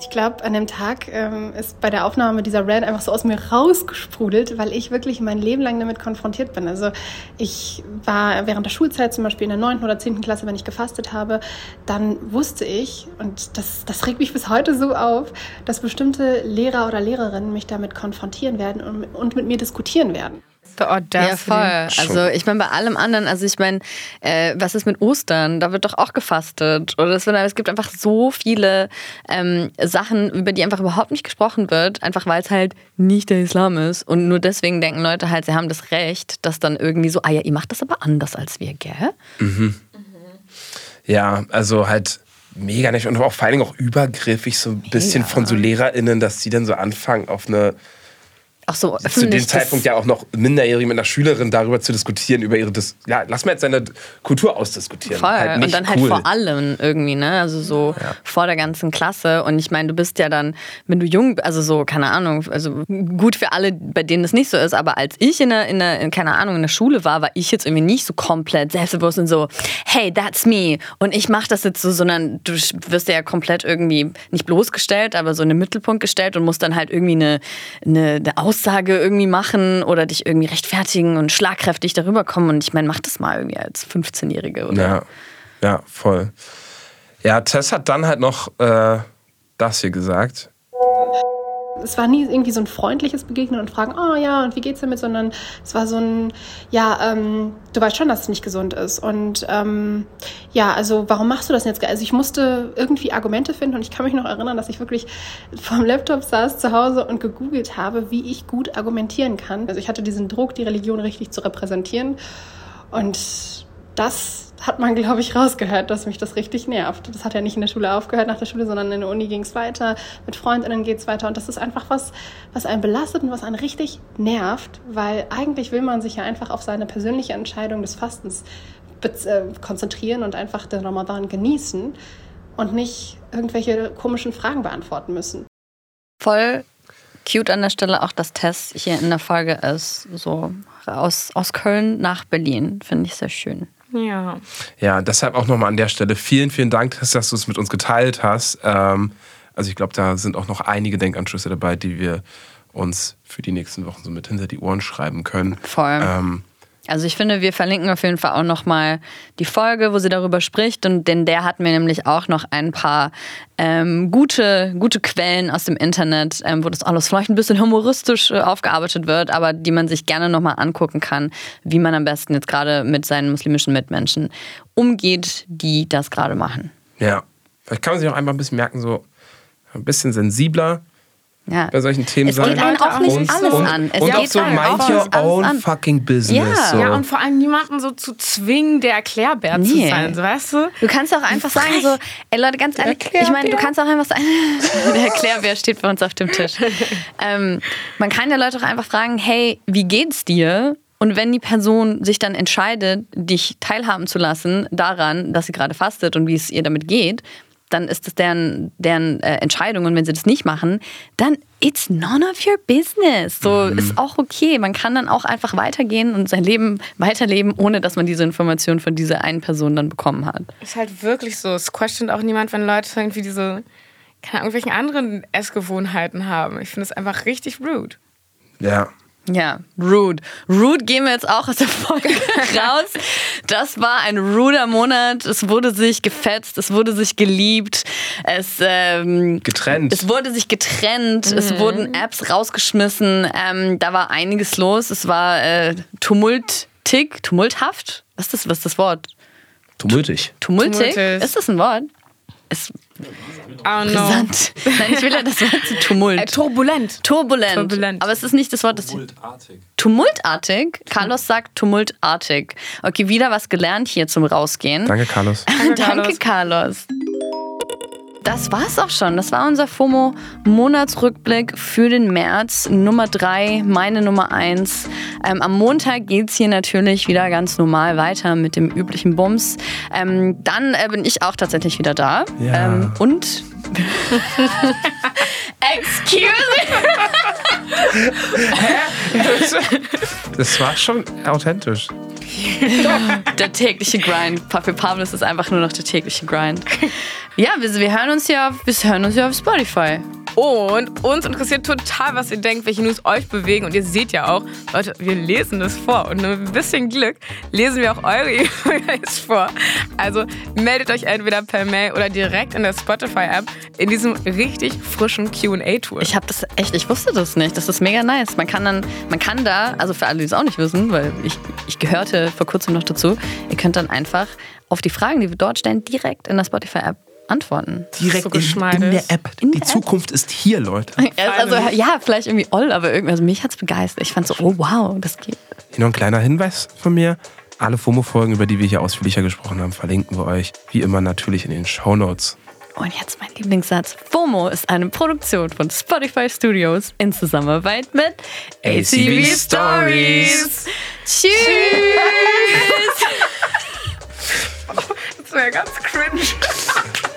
[SPEAKER 16] Ich glaube, an dem Tag ähm, ist bei der Aufnahme dieser Rant einfach so aus mir rausgesprudelt, weil ich wirklich mein Leben lang damit konfrontiert bin. Also ich war während der Schulzeit zum Beispiel in der neunten oder zehnten Klasse, wenn ich gefastet habe, dann wusste ich, und das, das regt mich bis heute so auf, dass bestimmte Lehrer oder Lehrerinnen mich damit konfrontieren werden und, und mit mir diskutieren werden.
[SPEAKER 1] The Audacity. Ja, voll. Also ich meine, bei allem anderen, also ich meine, äh, was ist mit Ostern? Da wird doch auch gefastet. Oder es, es gibt einfach so viele ähm, Sachen, über die einfach überhaupt nicht gesprochen wird, einfach weil es halt nicht der Islam ist. Und nur deswegen denken Leute halt, sie haben das Recht, dass dann irgendwie so, ah ja, ihr macht das aber anders als wir, gell?
[SPEAKER 2] Mhm. Ja, also halt mega nicht und auch vor allen Dingen auch übergriffig so ein bisschen von so LehrerInnen, dass sie dann so anfangen auf eine
[SPEAKER 1] Ach so,
[SPEAKER 2] zu dem Zeitpunkt ja auch noch minderjährig mit einer Schülerin darüber zu diskutieren, über ihre, Dis ja, lass mal jetzt seine Kultur ausdiskutieren.
[SPEAKER 1] Voll. Halt und dann halt cool. halt vor allem irgendwie, ne? Also so ja. vor der ganzen Klasse. Und ich meine, du bist ja dann, wenn du jung, also so, keine Ahnung, also gut für alle, bei denen das nicht so ist, aber als ich in der, in der in, keine Ahnung, in der Schule war, war ich jetzt irgendwie nicht so komplett selbstbewusst und so, hey, that's me. Und ich mach das jetzt so, sondern du wirst ja komplett irgendwie nicht bloßgestellt, aber so in den Mittelpunkt gestellt und musst dann halt irgendwie eine, eine, eine Aussage irgendwie machen oder dich irgendwie rechtfertigen und schlagkräftig darüber kommen. Und ich meine, mach das mal irgendwie als 15-Jährige, oder?
[SPEAKER 2] Ja, ja, voll. Ja, Tess hat dann halt noch äh, das hier gesagt
[SPEAKER 16] es war nie irgendwie so ein freundliches Begegnen und Fragen, oh ja, und wie geht's damit, sondern es war so ein, ja, ähm, du weißt schon, dass es nicht gesund ist. Und ähm, ja, also warum machst du das jetzt? Also ich musste irgendwie Argumente finden und ich kann mich noch erinnern, dass ich wirklich vorm Laptop saß zu Hause und gegoogelt habe, wie ich gut argumentieren kann. Also ich hatte diesen Druck, die Religion richtig zu repräsentieren. Und das hat man, glaube ich, rausgehört, dass mich das richtig nervt. Das hat ja nicht in der Schule aufgehört nach der Schule, sondern in der Uni ging es weiter, mit Freundinnen geht es weiter. Und das ist einfach was, was einen belastet und was einen richtig nervt, weil eigentlich will man sich ja einfach auf seine persönliche Entscheidung des Fastens äh, konzentrieren und einfach den Ramadan genießen und nicht irgendwelche komischen Fragen beantworten müssen.
[SPEAKER 1] Voll cute an der Stelle auch, dass Tess hier in der Folge ist, so aus, aus Köln nach Berlin. Finde ich sehr schön.
[SPEAKER 3] Ja.
[SPEAKER 2] Ja, deshalb auch nochmal an der Stelle vielen, vielen Dank, dass, dass du es mit uns geteilt hast. Ähm, also ich glaube, da sind auch noch einige Denkanschlüsse dabei, die wir uns für die nächsten Wochen so mit hinter die Ohren schreiben können.
[SPEAKER 1] Voll.
[SPEAKER 2] Ähm,
[SPEAKER 1] Also ich finde, wir verlinken auf jeden Fall auch nochmal die Folge, wo sie darüber spricht. Und denn der hat mir nämlich auch noch ein paar ähm, gute, gute Quellen aus dem Internet, ähm, wo das alles vielleicht ein bisschen humoristisch äh, aufgearbeitet wird, aber die man sich gerne nochmal angucken kann, wie man am besten jetzt gerade mit seinen muslimischen Mitmenschen umgeht, die das gerade machen.
[SPEAKER 2] ja, vielleicht kann man sich auch einfach ein bisschen merken, so ein bisschen sensibler
[SPEAKER 1] Ja.
[SPEAKER 2] bei solchen Themen
[SPEAKER 1] Es
[SPEAKER 2] sein.
[SPEAKER 1] geht einen auch nicht
[SPEAKER 2] und,
[SPEAKER 1] alles
[SPEAKER 2] und,
[SPEAKER 1] an. Es
[SPEAKER 2] und
[SPEAKER 1] geht
[SPEAKER 2] auch so mind your
[SPEAKER 1] nicht alles
[SPEAKER 2] own
[SPEAKER 1] an.
[SPEAKER 2] fucking business.
[SPEAKER 1] Ja.
[SPEAKER 2] So.
[SPEAKER 3] Ja, und vor allem niemanden so zu zwingen, der Erklärbär zu
[SPEAKER 1] Nee.
[SPEAKER 3] sein, so, weißt du?
[SPEAKER 1] Du kannst auch einfach sagen, so, ey Leute, ganz ehrlich, ich meine, du kannst auch einfach sagen, der Erklärbär steht bei uns auf dem Tisch. Ähm, man kann ja Leute auch einfach fragen, hey, wie geht's dir? Und wenn die Person sich dann entscheidet, dich teilhaben zu lassen daran, dass sie gerade fastet und wie es ihr damit geht, dann ist das deren, deren äh, Entscheidung. Und wenn sie das nicht machen, dann it's none of your business. So ist auch okay. Man kann dann auch einfach weitergehen und sein Leben weiterleben, ohne dass man diese Information von dieser einen Person dann bekommen hat.
[SPEAKER 3] Ist halt wirklich so. Es questioned auch niemand, wenn Leute irgendwie diese, keine Ahnung, irgendwelchen anderen Essgewohnheiten haben. Ich finde es einfach richtig rude.
[SPEAKER 2] Ja.
[SPEAKER 1] Ja, rude. Rude gehen wir jetzt auch aus der Folge raus. Das war ein ruder Monat. Es wurde sich gefetzt, es wurde sich geliebt, es, ähm,
[SPEAKER 2] Getrennt.
[SPEAKER 1] es wurde sich getrennt, es wurden Apps rausgeschmissen. Ähm, da war einiges los. Es war äh, tumultig, tumulthaft. Was ist das, was ist das Wort?
[SPEAKER 2] Tumultig.
[SPEAKER 1] Tumultig?
[SPEAKER 3] Tumultig.
[SPEAKER 1] Ist das ein Wort? Ist
[SPEAKER 3] Oh no.
[SPEAKER 1] brisant. Nein, ich will ja das Wort zu Tumult.
[SPEAKER 3] Äh, turbulent.
[SPEAKER 1] Turbulent.
[SPEAKER 3] Turbulent.
[SPEAKER 1] Aber es ist nicht das Wort, das. Tumultartig. Tumultartig? Carlos sagt tumultartig. Okay, wieder was gelernt hier zum Rausgehen.
[SPEAKER 2] Danke, Carlos.
[SPEAKER 1] Danke, Carlos. Das war's auch schon. Das war unser FOMO-Monatsrückblick für den März. Nummer drei, meine Nummer eins. Ähm, am Montag geht's hier natürlich wieder ganz normal weiter mit dem üblichen Bums. Ähm, dann äh, bin ich auch tatsächlich wieder da.
[SPEAKER 2] Ja.
[SPEAKER 1] Ähm, und. Excuse me!
[SPEAKER 2] Das war schon authentisch.
[SPEAKER 1] Der tägliche Grind. Papi Pablos ist einfach nur noch der tägliche Grind. Ja, wir, wir, hören uns ja auf, wir hören uns ja auf Spotify.
[SPEAKER 3] Und uns interessiert total, was ihr denkt, welche News euch bewegen. Und ihr seht ja auch, Leute, wir lesen das vor. Und mit ein bisschen Glück lesen wir auch eure E-Mails vor. Also meldet euch entweder per Mail oder direkt in der Spotify-App in diesem richtig frischen QA-Tool.
[SPEAKER 1] Ich habe das echt, ich wusste das nicht. Das ist mega nice. Man kann dann, man kann da, also für alle, die es auch nicht wissen, weil ich, ich gehörte vor kurzem noch dazu, ihr könnt dann einfach auf die Fragen, die wir dort stellen, direkt in der Spotify-App antworten.
[SPEAKER 2] Direkt
[SPEAKER 3] so
[SPEAKER 2] in, in, der App. In die der Zukunft App? ist hier, Leute.
[SPEAKER 1] Also, ja, vielleicht irgendwie all, aber irgendwie, also mich hat es begeistert. Ich fand so, oh wow, das geht.
[SPEAKER 2] Hier noch ein kleiner Hinweis von mir. Alle FOMO-Folgen, über die wir hier ausführlicher gesprochen haben, verlinken wir euch wie immer natürlich in den Shownotes.
[SPEAKER 1] Und jetzt mein Lieblingssatz. FOMO ist eine Produktion von Spotify Studios in Zusammenarbeit mit ACB Stories. Tschüss! das wäre ganz cringe.